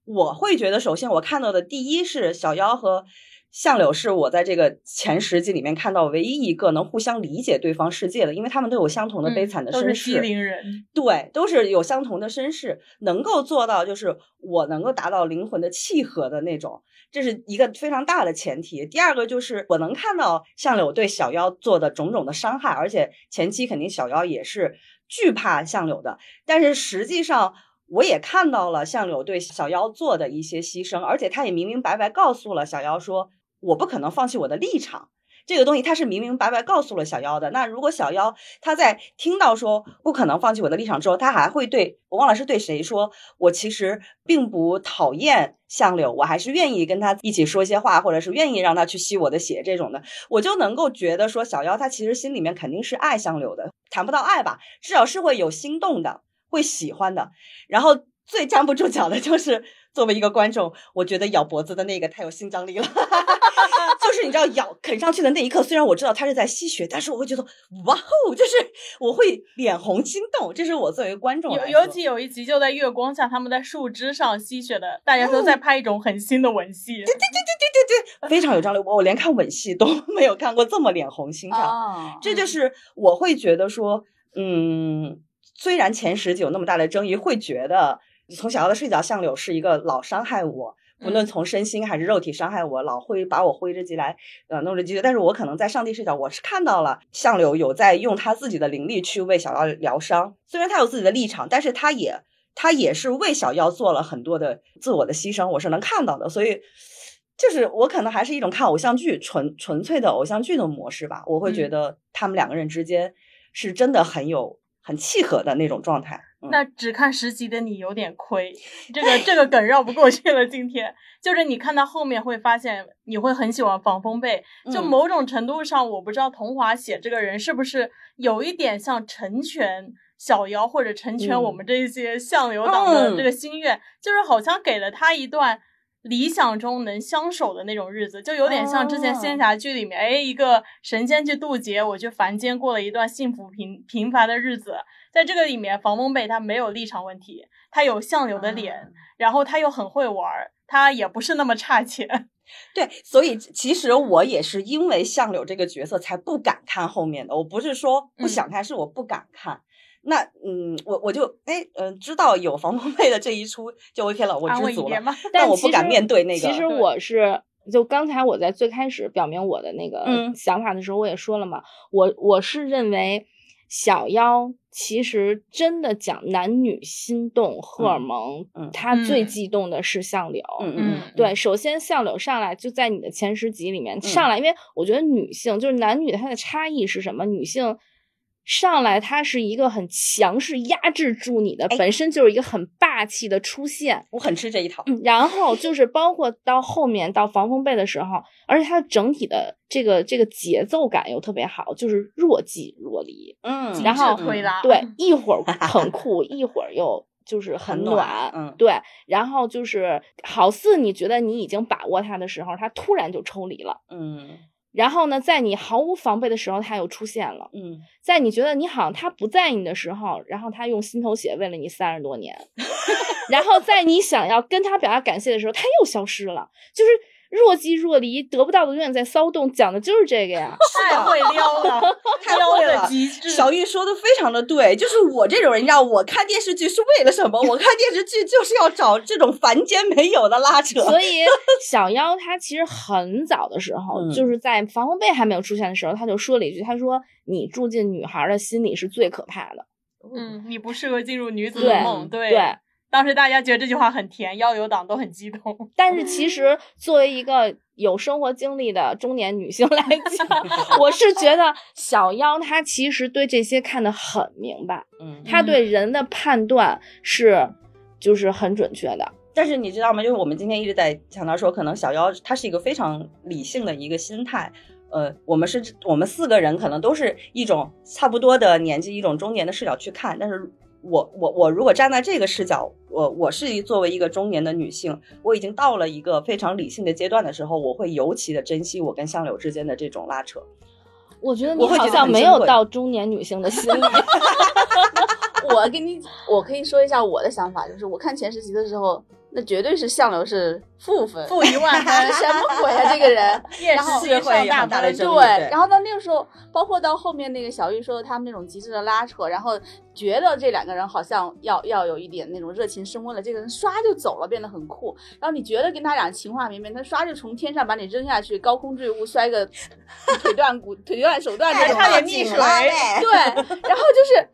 我会觉得，首先我看到的第一是小妖和相柳是我在这个前十集里面看到唯一一个能互相理解对方世界的，因为他们都有相同的悲惨的身世，都是人，对，都是有相同的身世，能够做到就是我能够达到灵魂的契合的那种，这是一个非常大的前提。第二个就是我能看到相柳对小妖做的种种的伤害，而且前期肯定小妖也是惧怕相柳的，但是实际上。我也看到了相柳对小妖做的一些牺牲，而且他也明明白白告诉了小妖说：“我不可能放弃我的立场。”这个东西他是明明白白告诉了小妖的。那如果小妖他在听到说不可能放弃我的立场之后，他还会对我忘了是对谁说：“我其实并不讨厌相柳，我还是愿意跟他一起说些话，或者是愿意让他去吸我的血这种的。”我就能够觉得说，小妖他其实心里面肯定是爱相柳的，谈不到爱吧，至少是会有心动的。会喜欢的，然后最站不住脚的就是作为一个观众，我觉得咬脖子的那个太有性张力了，就是你知道咬啃上去的那一刻，虽然我知道他是在吸血，但是我会觉得哇哦，就是我会脸红心动，这是我作为观众。尤尤其有一集就在月光下，他们在树枝上吸血的，大家都在拍一种很新的吻戏，对对对对对对对，非常有张力。我我连看吻戏都 没有看过这么脸红心跳，这就是我会觉得说，嗯。虽然前十集有那么大的争议，会觉得从小妖的视角，相柳是一个老伤害我，不论从身心还是肉体伤害我，老会把我挥之即来，呃，弄之即去。但是我可能在上帝视角，我是看到了相柳有在用他自己的灵力去为小妖疗伤。虽然他有自己的立场，但是他也他也是为小妖做了很多的自我的牺牲，我是能看到的。所以，就是我可能还是一种看偶像剧，纯纯粹的偶像剧的模式吧。我会觉得他们两个人之间是真的很有。很契合的那种状态。那只看十集的你有点亏，这个这个梗绕不过去了。今天就是你看到后面会发现，你会很喜欢防风被。就某种程度上，我不知道桐华写这个人是不是有一点像成全小妖，或者成全我们这些相柳党的这个心愿，就是好像给了他一段。理想中能相守的那种日子，就有点像之前仙侠剧里面，哎，一个神仙去渡劫，我去凡间过了一段幸福平平凡的日子。在这个里面，房梦贝他没有立场问题，他有相柳的脸，然后他又很会玩，他也不是那么差钱。对，所以其实我也是因为相柳这个角色才不敢看后面的，我不是说不想看，是我不敢看。那嗯，我我就哎嗯，知道有防风被的这一出就 OK 了，我知足了。但我不敢面对那个。其实我是就刚才我在最开始表明我的那个想法的时候，我也说了嘛，我我是认为小妖其实真的讲男女心动荷尔蒙，他最激动的是相柳。嗯嗯，对，首先相柳上来就在你的前十集里面上来，因为我觉得女性就是男女它的差异是什么？女性。上来，他是一个很强势压制住你的，本身就是一个很霸气的出现。我很吃这一套。然后就是包括到后面到防风被的时候，而且它整体的这个这个节奏感又特别好，就是若即若离。嗯，然后对，一会儿很酷，一会儿又就是很暖。嗯，对。然后就是好似你觉得你已经把握它的时候，它突然就抽离了。嗯。然后呢，在你毫无防备的时候，他又出现了。嗯，在你觉得你好像他不在你的时候，然后他用心头血喂了你三十多年。然后在你想要跟他表达感谢的时候，他又消失了。就是。若即若离，得不到的永远在骚动，讲的就是这个呀。太会撩了，太撩了极致。小玉说的非常的对，就是我这种人，你知道，我看电视剧是为了什么？我看电视剧就是要找这种凡间没有的拉扯。所以小妖他其实很早的时候，就是在防风被还没有出现的时候，他就说了一句：“他说你住进女孩的心里是最可怕的。嗯，你不适合进入女子的梦。”对。当时大家觉得这句话很甜，要有党都很激动。但是其实作为一个有生活经历的中年女性来讲，我是觉得小妖她其实对这些看得很明白，嗯，她对人的判断是就是很准确的。但是你知道吗？就是我们今天一直在强调说，可能小妖她是一个非常理性的一个心态。呃，我们是我们四个人可能都是一种差不多的年纪，一种中年的视角去看，但是。我我我如果站在这个视角，我我是作为一个中年的女性，我已经到了一个非常理性的阶段的时候，我会尤其的珍惜我跟相柳之间的这种拉扯。我觉得你好像没有到中年女性的心理。我跟你，我可以说一下我的想法，就是我看前十集的时候，那绝对是相柳是负分，负一万分，什么鬼啊这个人？然后社会大的对，然后到那个时候，包括到后面那个小玉说的他们那种极致的拉扯，然后觉得这两个人好像要要有一点那种热情升温了，这个人唰就走了，变得很酷。然后你觉得跟他俩情话绵绵，他唰就从天上把你扔下去，高空坠物，摔个 腿断骨、腿断手断这种，差点溺水。对，然后就是。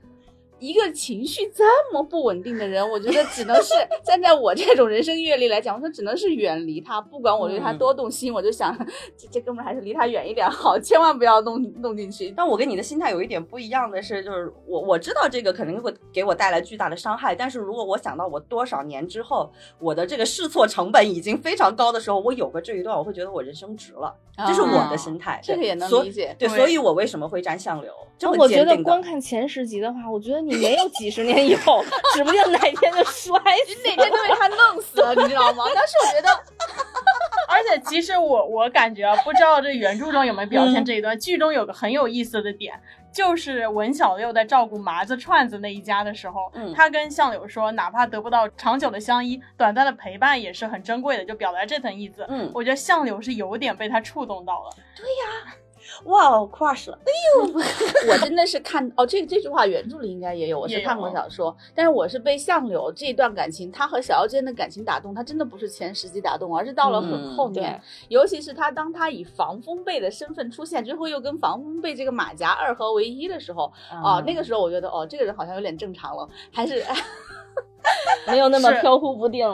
一个情绪这么不稳定的人，我觉得只能是站在我这种人生阅历来讲，我说只能是远离他。不管我对他多动心，我就想这这哥们还是离他远一点好，千万不要弄弄进去。但我跟你的心态有一点不一样的是，就是我我知道这个肯定会给我带来巨大的伤害，但是如果我想到我多少年之后我的这个试错成本已经非常高的时候，我有个这一段，我会觉得我人生值了，这是我的心态。这个也能理解。对，所以我为什么会沾相柳？我觉得光看前十集的话，我觉得你没有几十年以后，指不定哪天就摔死，哪天就被他弄死了，你知道吗？但是我觉得，而且其实我我感觉啊，不知道这原著中有没有表现这一段，剧中有个很有意思的点，就是文小六在照顾麻子串子那一家的时候，他跟相柳说，哪怕得不到长久的相依，短暂的陪伴也是很珍贵的，就表达这层意思。嗯，我觉得相柳是有点被他触动到了。对呀。哇哦，crush 了！哎呦，我真的是看哦，这这句话原著里应该也有，我是看过小说，但是我是被相柳这段感情，他和小妖之间的感情打动，他真的不是前十集打动，而是到了很后面，尤其是他当他以防风被的身份出现，最后又跟防风被这个马甲二合为一的时候，哦，那个时候我觉得哦，这个人好像有点正常了，还是 没有那么飘忽不定。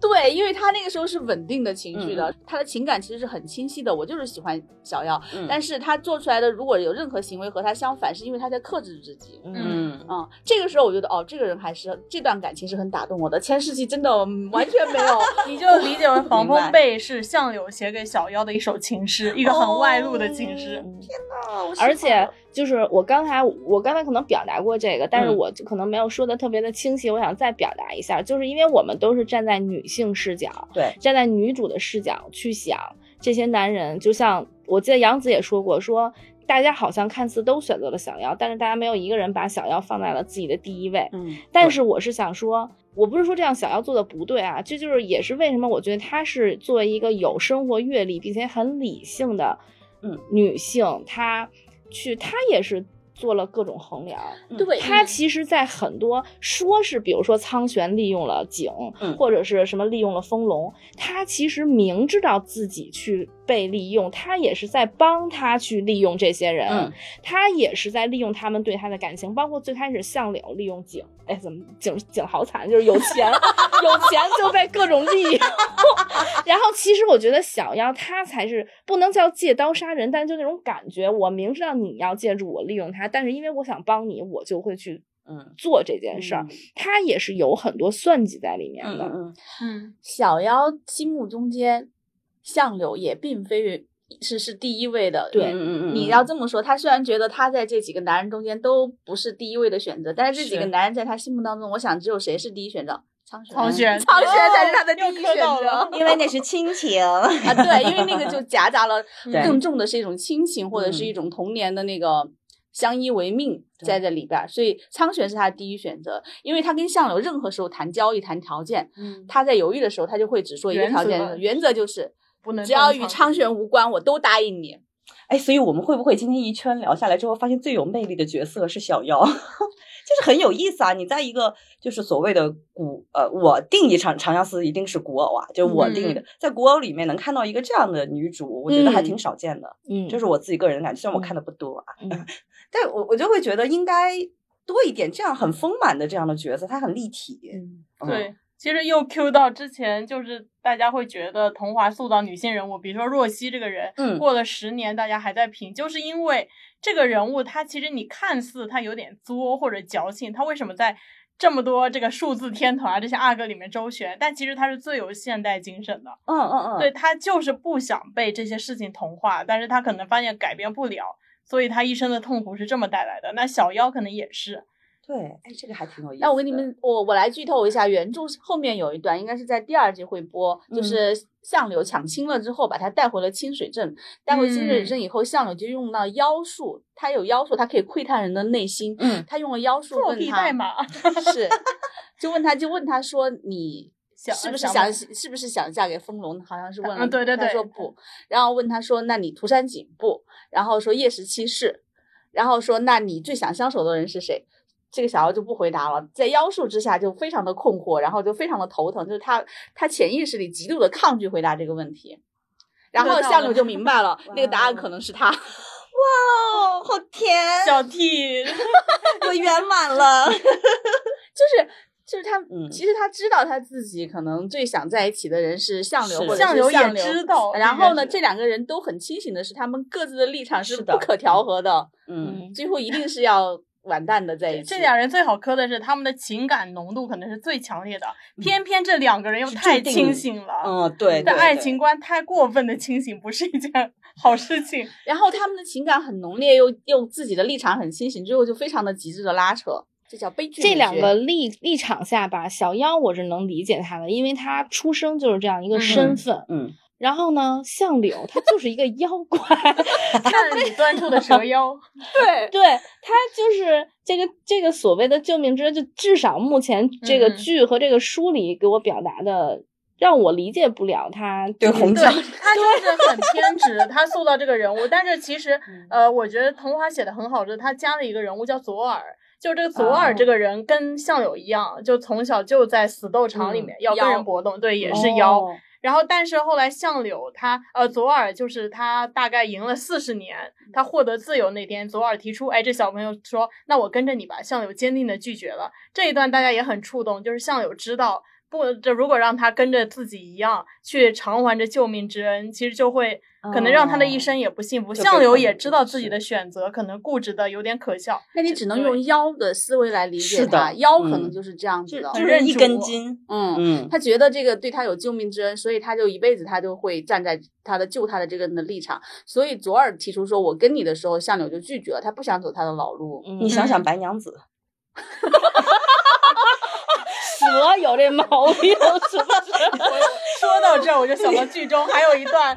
对，因为他那个时候是稳定的情绪的，他的情感其实是很清晰的。我就是喜欢小妖，但是他做出来的如果有任何行为和他相反，是因为他在克制自己。嗯嗯，这个时候我觉得哦，这个人还是这段感情是很打动我的。前世纪真的完全没有，你就理解为防风被是相柳写给小妖的一首情诗，一个很外露的情诗。天哪！而且。就是我刚才，我刚才可能表达过这个，但是我可能没有说的特别的清晰。我想再表达一下，就是因为我们都是站在女性视角，对，站在女主的视角去想这些男人。就像我记得杨子也说过，说大家好像看似都选择了小妖，但是大家没有一个人把小妖放在了自己的第一位。嗯，但是我是想说，我不是说这样小妖做的不对啊，这就是也是为什么我觉得她是作为一个有生活阅历并且很理性的嗯女性，她。去，他也是做了各种衡量。对他，其实，在很多说是，比如说苍玄利用了景，或者是什么利用了风龙，他其实明知道自己去。被利用，他也是在帮他去利用这些人，他也是在利用他们对他的感情，包括最开始相柳利用景，哎，怎么景景好惨，就是有钱，有钱就被各种利用。然后其实我觉得小妖他才是不能叫借刀杀人，但就那种感觉，我明知道你要借助我利用他，但是因为我想帮你，我就会去嗯做这件事儿。他也是有很多算计在里面的。嗯嗯，小妖心目中间。相柳也并非是是第一位的，对，你要这么说，他虽然觉得他在这几个男人中间都不是第一位的选择，但是这几个男人在他心目当中，我想只有谁是第一选择？苍玄，苍玄，苍玄才是他的第一选择，因为那是亲情啊，对，因为那个就夹杂了 更重的是一种亲情，或者是一种童年的那个相依为命在这里边，所以苍玄是他的第一选择，因为他跟相柳任何时候谈交易、谈条件，他在犹豫的时候，他就会只说一个条件，原则就是。不能，只要与昌玄无关，我都答应你。哎，所以我们会不会今天一圈聊下来之后，发现最有魅力的角色是小妖，就是很有意思啊！你在一个就是所谓的古呃，我定义长长相思一定是古偶啊，就是我定义的，在古偶里面能看到一个这样的女主，我觉得还挺少见的。嗯，这是我自己个人的感觉，虽然我看的不多啊，但我我就会觉得应该多一点这样很丰满的这样的角色，她很立体。嗯，对。其实又 Q 到之前，就是大家会觉得童话塑造女性人物，比如说若曦这个人，嗯，过了十年，大家还在评，就是因为这个人物，他其实你看似他有点作或者矫情，他为什么在这么多这个数字天团啊这些阿哥里面周旋？但其实他是最有现代精神的，嗯嗯嗯，对他就是不想被这些事情同化，但是他可能发现改变不了，所以他一生的痛苦是这么带来的。那小妖可能也是。对，哎，这个还挺有意思。那我给你们，我我来剧透一下，原著后面有一段，应该是在第二集会播，就是相柳抢亲了之后，把他带回了清水镇，带回清水镇以后，相柳就用到妖术，他有妖术，他可以窥探人的内心。嗯，他用了妖术问他，代码是，就问他就问他说，你 是不是想是不是想嫁给丰隆？好像是问了，对对对，他说不，然后问他说，那你涂山璟不？然后说叶十七是，然后说那你最想相守的人是谁？这个小妖就不回答了，在妖术之下就非常的困惑，然后就非常的头疼，就是他他潜意识里极度的抗拒回答这个问题，然后相柳就明白了，那个答案可能是他，哇哦，好甜，小 T，我圆满了，就是就是他，其实他知道他自己可能最想在一起的人是相柳，或者相柳也知道，然后呢，这两个人都很清醒的是，他们各自的立场是不可调和的，嗯，最后一定是要。完蛋的在一起，这俩人最好磕的是他们的情感浓度可能是最强烈的，偏偏这两个人又太清醒了，嗯，对，的爱情观太过分的清醒不是一件好事情。然后他们的情感很浓烈，又又自己的立场很清醒，最后就非常的极致的拉扯，这叫悲剧。这两个立立场下吧，小妖我是能理解他的，因为他出生就是这样一个身份，嗯。然后呢，相柳他就是一个妖怪，他是你端出的蛇妖。对，对他就是这个这个所谓的救命之恩，就至少目前这个剧和这个书里给我表达的，让我理解不了他。对，他就是很偏执，他塑造这个人物。但是其实，呃，我觉得桐华写的很好，就是他加了一个人物叫左耳，就这个左耳这个人跟相柳一样，就从小就在死斗场里面要跟人搏斗，对，也是妖。然后，但是后来相柳他呃左耳就是他大概赢了四十年，他获得自由那天，左耳提出，哎，这小朋友说，那我跟着你吧。相柳坚定的拒绝了。这一段大家也很触动，就是相柳知道。不，这如果让他跟着自己一样去偿还这救命之恩，其实就会可能让他的一生也不幸福。相柳也知道自己的选择可能固执的有点可笑，那你只能用妖的思维来理解他。妖可能就是这样子的，就是一根筋。嗯嗯，他觉得这个对他有救命之恩，所以他就一辈子他就会站在他的救他的这个人的立场。所以左耳提出说我跟你的时候，相柳就拒绝了，他不想走他的老路。你想想白娘子。蛇有这毛病，是不是？说到这儿，我就想到剧中还有一段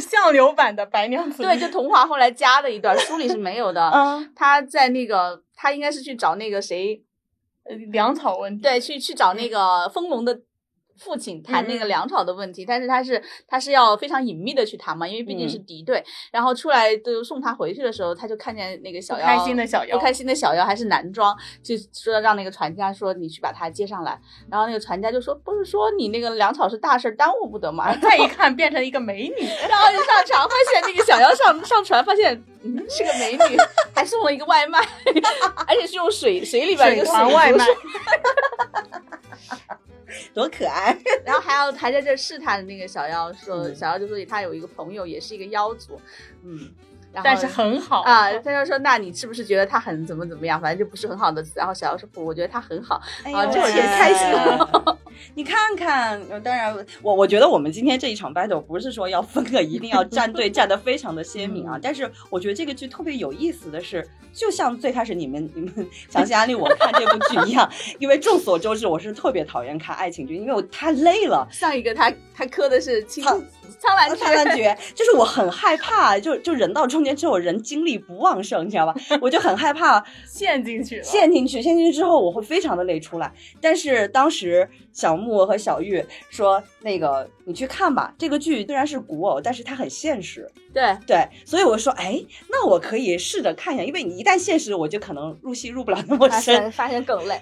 相柳版的白娘子，对，就童话后来加的一段，书里是没有的。嗯，他在那个，他应该是去找那个谁，粮草问，对，去去找那个 丰隆的。父亲谈那个粮草的问题，但是他是他是要非常隐秘的去谈嘛，因为毕竟是敌对。然后出来就送他回去的时候，他就看见那个小妖，开心的小妖，不开心的小妖还是男装，就说让那个船家说你去把他接上来。然后那个船家就说不是说你那个粮草是大事，耽误不得嘛。再一看变成一个美女，然后就上船，发现那个小妖上上船，发现嗯是个美女，还送了一个外卖，而且是用水水里边一个水外卖。多可爱！然后还要还在这试探那个小妖，说小妖就说他有一个朋友也是一个妖族，嗯。但是很好啊，他就说：“那你是不是觉得他很怎么怎么样？反正就不是很好的。”然后小姚说：“不，我觉得他很好啊，这也开心。你看看，当然，我我觉得我们今天这一场 battle 不是说要分个一定要站队 站得非常的鲜明啊。但是我觉得这个剧特别有意思的是，就像最开始你们你们详细安利我看这部剧一样，因为众所周知，我是特别讨厌看爱情剧，因为我太累了。上一个他他磕的是青苍兰苍兰诀，就是我很害怕，就就人到中间之后人精力不旺盛，你知道吧？我就很害怕陷进去，陷进去，陷进去之后我会非常的累出来。但是当时小木和小玉说那个。你去看吧，这个剧虽然是古偶，但是它很现实。对对，所以我说，哎，那我可以试着看一下，因为你一旦现实，我就可能入戏入不了那么深，发现更累。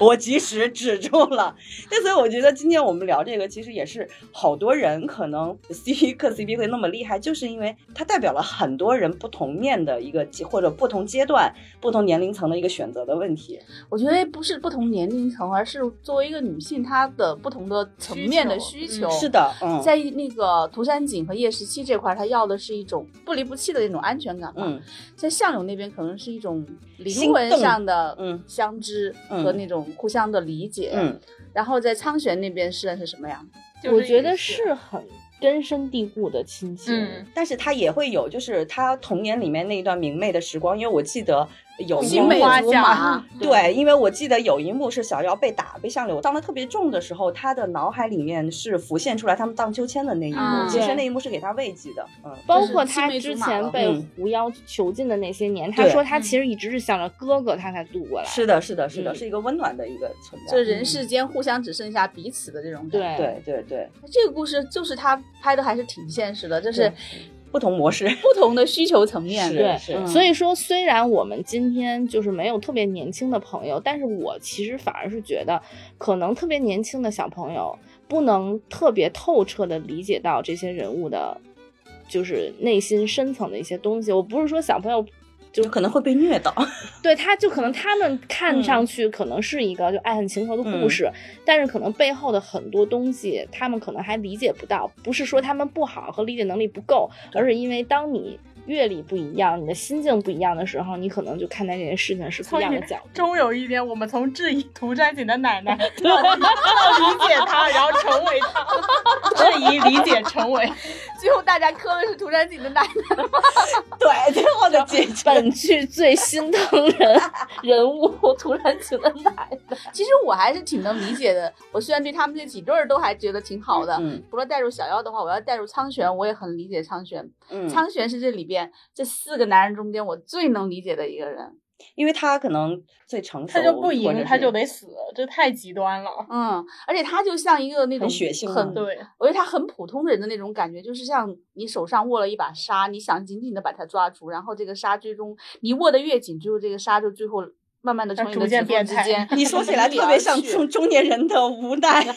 我及时止住了。那所以我觉得今天我们聊这个，其实也是好多人可能 CP 磕 CP 会那么厉害，就是因为它代表了很多人不同面的一个或者不同阶段、不同年龄层的一个选择的问题。我觉得不是不同年龄层，而是作为一个女性，她的不同的层面。的需求是的，在那个涂山璟和叶十七这块，她要的是一种不离不弃的那种安全感嗯，在相勇那边可能是一种灵魂上的嗯相知和那种互相的理解。嗯，然后在苍玄那边是是什么呀？我觉得是很根深蒂固的亲情。嗯，但是他也会有，就是他童年里面那一段明媚的时光，因为我记得。有青梅竹马。对，因为我记得有一幕是小妖被打被相柳伤的特别重的时候，他的脑海里面是浮现出来他们荡秋千的那一幕。其实那一幕是给他慰藉的。嗯，包括他之前被狐妖囚禁的那些年，他说他其实一直是想着哥哥，他才渡过来。是的，是的，是的，是一个温暖的一个存在。就人世间互相只剩下彼此的这种感觉。对对对，这个故事就是他拍的还是挺现实的，就是。不同模式，不同的需求层面，对，所以说虽然我们今天就是没有特别年轻的朋友，但是我其实反而是觉得，可能特别年轻的小朋友不能特别透彻的理解到这些人物的，就是内心深层的一些东西。我不是说小朋友。就可能会被虐到，对，他就可能他们看上去可能是一个就爱恨情仇的故事，但是可能背后的很多东西，他们可能还理解不到。不是说他们不好和理解能力不够，而是因为当你。阅历不一样，你的心境不一样的时候，你可能就看待这件事情是不一样的角度。终有一天，我们从质疑涂山璟的奶奶，到理解他，然后成为他，质疑、理解、成为，最后大家磕的是涂山璟的奶奶。对，最后的结局。本剧最心疼人人物涂山璟的奶奶。其实我还是挺能理解的。我虽然对他们这几对儿都还觉得挺好的，除了带入小妖的话，我要带入苍玄，我也很理解苍玄。嗯，苍玄是这里边。这四个男人中间，我最能理解的一个人，因为他可能最成熟，他就不赢他就得死，这太极端了。嗯，而且他就像一个那种很血性，很对，我觉得他很普通人的那种感觉，就是像你手上握了一把沙，你想紧紧的把它抓住，然后这个沙最终你握得越紧，最后这个沙就最后。慢慢的从你的指缝之间，你说起来 特别像中中年人的无奈。苍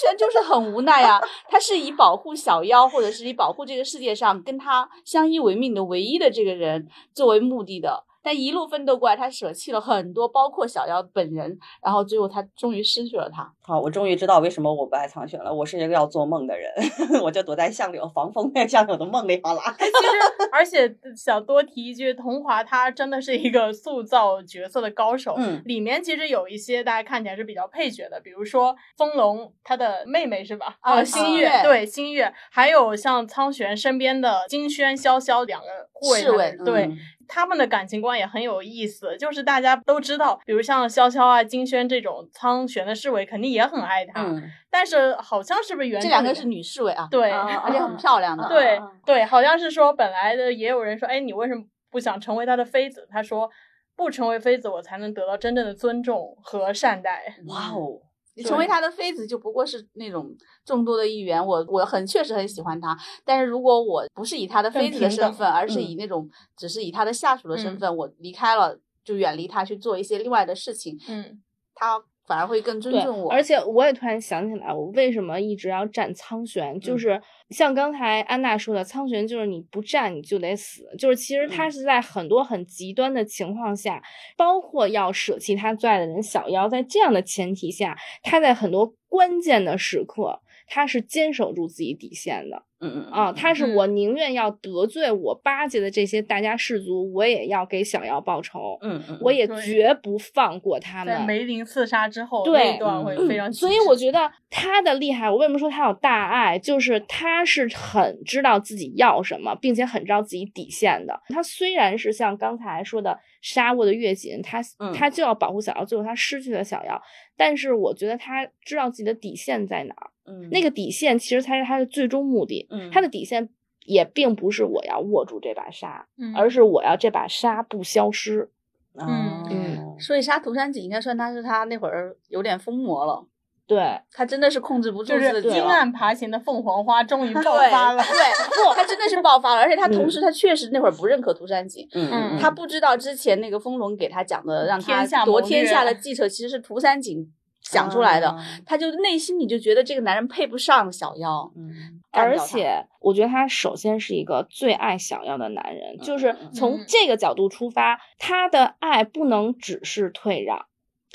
玄就是很无奈啊，他是以保护小妖，或者是以保护这个世界上跟他相依为命的唯一的这个人作为目的的。但一路奋斗过来，他舍弃了很多，包括小妖本人，然后最后他终于失去了他。好，我终于知道为什么我不爱苍玄了。我是一个要做梦的人，我就躲在相柳防风那相柳的梦里好了。其实，而且想多提一句，桐华他真的是一个塑造角色的高手。嗯，里面其实有一些大家看起来是比较配角的，比如说风龙他的妹妹是吧？啊，星月对星月，还有像苍玄身边的金萱、潇潇两个护卫，对。他们的感情观也很有意思，就是大家都知道，比如像潇潇啊、金萱这种苍玄的侍卫，肯定也很爱他。嗯，但是好像是不是原这两个是女侍卫啊？对，而且很漂亮的。对对，好像是说本来的也有人说，哎，你为什么不想成为他的妃子？他说，不成为妃子，我才能得到真正的尊重和善待。哇哦。你成为他的妃子，就不过是那种众多的一员。我我很确实很喜欢他，但是如果我不是以他的妃子的身份，而是以那种只是以他的下属的身份，我离开了，就远离他去做一些另外的事情，嗯，他。反而会更尊重我，而且我也突然想起来，我为什么一直要站苍玄，就是像刚才安娜说的，苍玄就是你不站你就得死，就是其实他是在很多很极端的情况下，包括要舍弃他最爱的人小妖，在这样的前提下，他在很多关键的时刻，他是坚守住自己底线的。嗯嗯啊，他是我宁愿要得罪我巴结的这些大家士族，我也要给小妖报仇。嗯嗯，我也绝不放过他们。在梅林刺杀之后，对，段会非常。所以我觉得他的厉害，我为什么说他有大爱，就是他是很知道自己要什么，并且很知道自己底线的。他虽然是像刚才说的杀握的越紧，他他就要保护小妖，最后他失去了小妖，但是我觉得他知道自己的底线在哪儿。嗯，那个底线其实才是他的最终目的。嗯，他的底线也并不是我要握住这把沙，而是我要这把沙不消失。嗯嗯，所以杀涂山璟应该算他是他那会儿有点疯魔了。对他真的是控制不住自己，金暗爬行的凤凰花终于爆发了。对，不，他真的是爆发了，而且他同时他确实那会儿不认可涂山璟。嗯，他不知道之前那个风龙给他讲的让他夺天下的 计策，其实是涂山璟。想出来的，他就内心你就觉得这个男人配不上小妖，嗯，而且我觉得他首先是一个最爱小妖的男人，就是从这个角度出发，他的爱不能只是退让。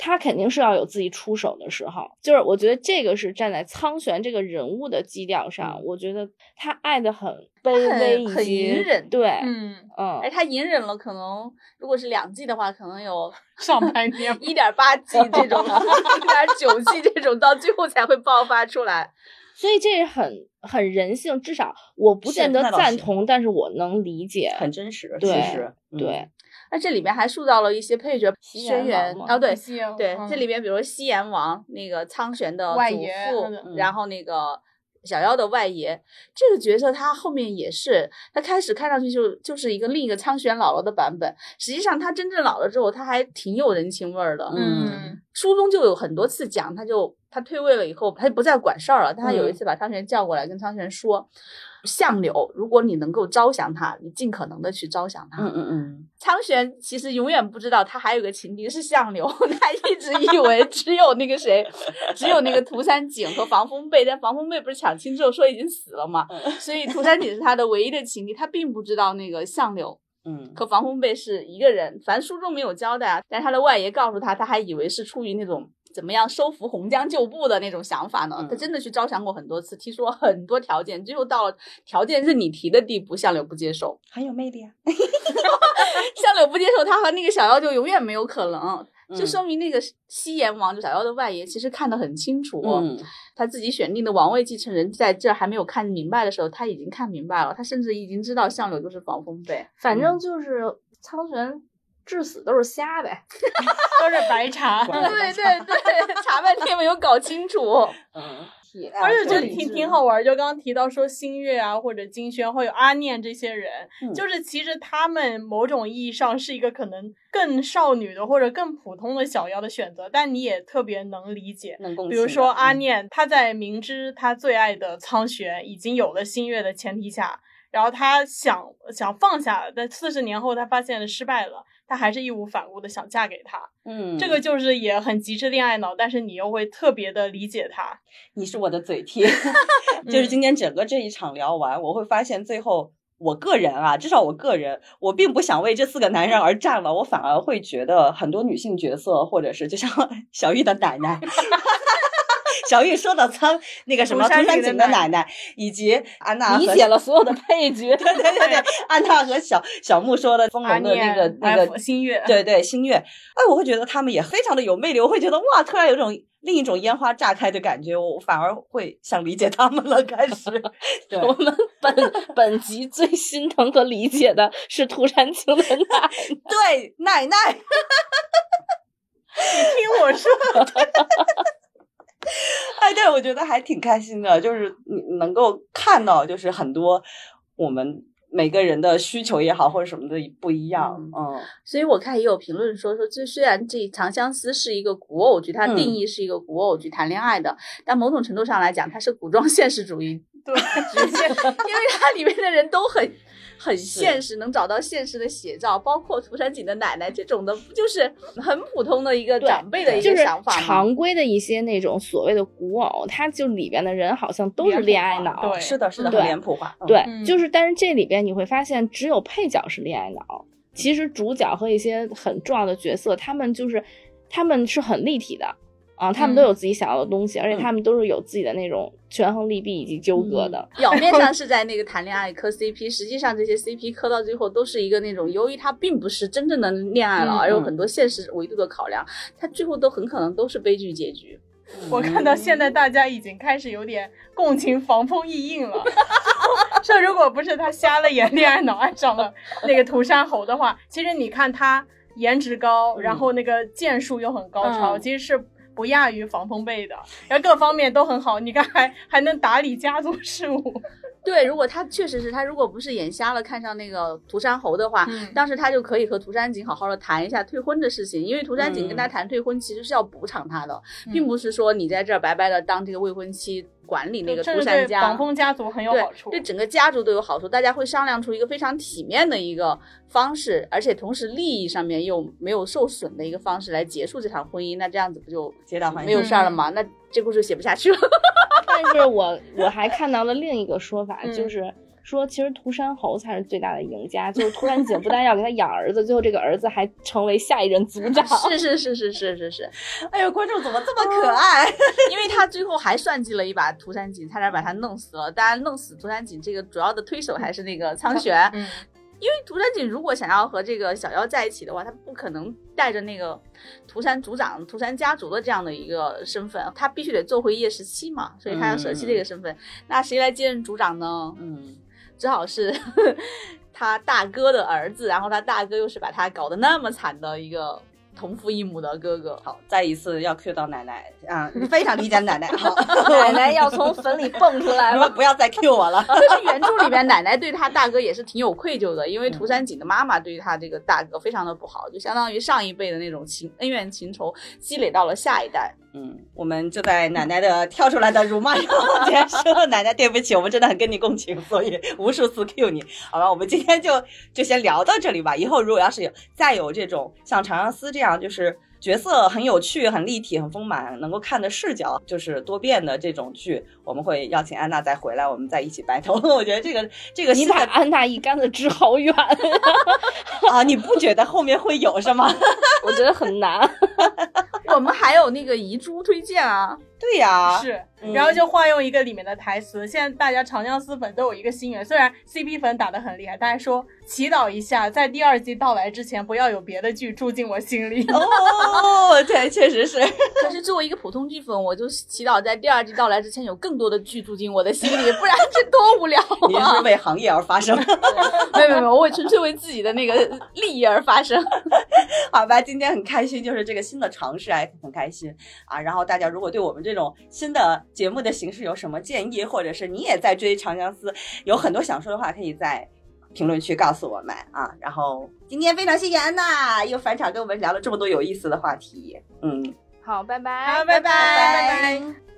他肯定是要有自己出手的时候，就是我觉得这个是站在苍玄这个人物的基调上，我觉得他爱的很卑微，很隐忍，对，嗯嗯，哎，他隐忍了，可能如果是两季的话，可能有 上百年，一点八季这种，一点九季这种，到最后才会爆发出来，所以这是很很人性，至少我不见得赞同，但是我能理解，很真实，对实对。那这里面还塑造了一些配角，轩辕哦，对对，这里面比如西炎王那个苍玄的祖父，然后那个。小妖的外爷这个角色，他后面也是，他开始看上去就就是一个另一个苍玄姥姥的版本。实际上，他真正老了之后，他还挺有人情味儿的。嗯，书中就有很多次讲，他就他退位了以后，他就不再管事儿了。但他有一次把苍玄叫过来，跟苍玄说。相柳，如果你能够招降他，你尽可能的去招降他。嗯嗯嗯。苍玄其实永远不知道，他还有个情敌是相柳，他一直以为只有那个谁，只有那个涂山璟和防风背，但防风背不是抢亲之后说已经死了嘛，所以涂山璟是他的唯一的情敌，他并不知道那个相柳，嗯，和防风背是一个人。反正书中没有交代啊，但是他的外爷告诉他，他还以为是出于那种。怎么样收服洪江旧部的那种想法呢？他真的去招降过很多次，提出了很多条件，最后到了条件是你提的地步，相柳不接受，很有魅力啊。相柳不接受，他和那个小妖就永远没有可能，就说明那个西炎王就小妖的外爷其实看得很清楚，他自己选定的王位继承人在这还没有看明白的时候，他已经看明白了，他甚至已经知道相柳就是防风被，反正就是苍玄。至死都是瞎呗，都是白茶。对对对，查半天没有搞清楚。嗯，而且就挺挺好玩，就刚刚提到说新月啊，或者金轩，会有阿念这些人，就是其实他们某种意义上是一个可能更少女的或者更普通的小妖的选择，但你也特别能理解。能共情。比如说阿念，他在明知他最爱的苍玄已经有了新月的前提下，然后他想想放下，但四十年后他发现了失败了。他还是义无反顾的想嫁给他，嗯，这个就是也很极致恋爱脑，但是你又会特别的理解他。你是我的嘴替，就是今天整个这一场聊完，我会发现最后，我个人啊，至少我个人，我并不想为这四个男人而战了，我反而会觉得很多女性角色，或者是就像 小玉的奶奶。小玉说到苍那个什么涂山璟的奶奶，以及安娜理解了所有的配角，对对对对，安娜和小小木说的风龙的那个那个新月，对对新月，哎，我会觉得他们也非常的有魅力，我会觉得哇，突然有种另一种烟花炸开的感觉，我反而会想理解他们了。开始，我们本本集最心疼和理解的是涂山璟的奶，对奶奶，你听我说。哎，对，我觉得还挺开心的，就是你能够看到，就是很多我们每个人的需求也好，或者什么的不一样，嗯。所以我看也有评论说，说这虽然这《长相思》是一个古偶剧，它定义是一个古偶剧谈恋爱的，但某种程度上来讲，它是古装 现实主义，对，因为它里面的人都很。很现实，能找到现实的写照，包括涂山璟的奶奶这种的，不就是很普通的一个长辈的一个想法吗？常规的一些那种所谓的古偶，它就里边的人好像都是恋爱脑，对，是的，是的，很脸谱化。对，就是，但是这里边你会发现，只有配角是恋爱脑，其实主角和一些很重要的角色，他们就是他们是很立体的。啊，他们都有自己想要的东西，而且他们都是有自己的那种权衡利弊以及纠葛的。表面上是在那个谈恋爱磕 CP，实际上这些 CP 磕到最后都是一个那种，由于他并不是真正的恋爱了，而有很多现实维度的考量，他最后都很可能都是悲剧结局。我看到现在大家已经开始有点共情防风易印了，说如果不是他瞎了眼恋爱脑爱上了那个涂山侯的话，其实你看他颜值高，然后那个剑术又很高超，其实是。不亚于防风被的，然后各方面都很好。你看，还还能打理家族事务。对，如果他确实是他，如果不是眼瞎了看上那个涂山侯的话，当时他就可以和涂山璟好好的谈一下退婚的事情。因为涂山璟跟他谈退婚，其实是要补偿他的，并不是说你在这儿白白的当这个未婚妻。管理那个涂山家，防风家族很有好处，对整个家族都有好处。大家会商量出一个非常体面的一个方式，而且同时利益上面又没有受损的一个方式来结束这场婚姻。那这样子不就皆大欢喜，没有事儿了吗？那这故事写不下去了。但是我我还看到了另一个说法，就是。说其实涂山侯才是最大的赢家，就是涂山璟不但要给他养儿子，最后这个儿子还成为下一任族长。是是是是是是是，哎呦，观众怎么这么可爱？因为他最后还算计了一把涂山璟，差点把他弄死了。当然，弄死涂山璟这个主要的推手还是那个苍玄。嗯，因为涂山璟如果想要和这个小妖在一起的话，他不可能带着那个涂山族长、涂山家族的这样的一个身份，他必须得做回叶十七嘛，所以他要舍弃这个身份。那谁来接任族长呢？嗯。只好是 他大哥的儿子，然后他大哥又是把他搞得那么惨的一个。同父异母的哥哥，好，再一次要 Q 到奶奶啊！非常理解奶奶，好，奶奶要从坟里蹦出来了，不要再 Q 我了。就是原著里边，奶奶对他大哥也是挺有愧疚的，因为涂山璟的妈妈对于他这个大哥非常的不好，就相当于上一辈的那种情恩怨情仇积累到了下一代。嗯，我们就在奶奶的跳出来的辱骂中结束了。奶奶，对不起，我们真的很跟你共情，所以无数次 Q 你。好吧，我们今天就就先聊到这里吧。以后如果要是有再有这种像《长相思》这样，就是角色很有趣、很立体、很丰满，能够看的视角就是多变的这种剧，我们会邀请安娜再回来，我们再一起白头。我觉得这个这个你把安娜一竿子支好远 啊！你不觉得后面会有是吗？我觉得很难。我们还有那个遗珠推荐啊。对呀，是，然后就化用一个里面的台词。现在大家长相思粉都有一个心愿，虽然 CP 粉打得很厉害，大家说祈祷一下，在第二季到来之前，不要有别的剧住进我心里。哦，对，确实是。可是作为一个普通剧粉，我就祈祷在第二季到来之前，有更多的剧住进我的心里，不然这多无聊啊！你是为行业而发声？没有没有没有，我纯粹为自己的那个利益而发声。好吧，今天很开心，就是这个新的尝试，还很开心啊。然后大家如果对我们这这种新的节目的形式有什么建议，或者是你也在追《长相思》，有很多想说的话，可以在评论区告诉我们啊。然后今天非常谢谢安娜，又返场跟我们聊了这么多有意思的话题。嗯，好，拜拜，好，拜拜，拜拜。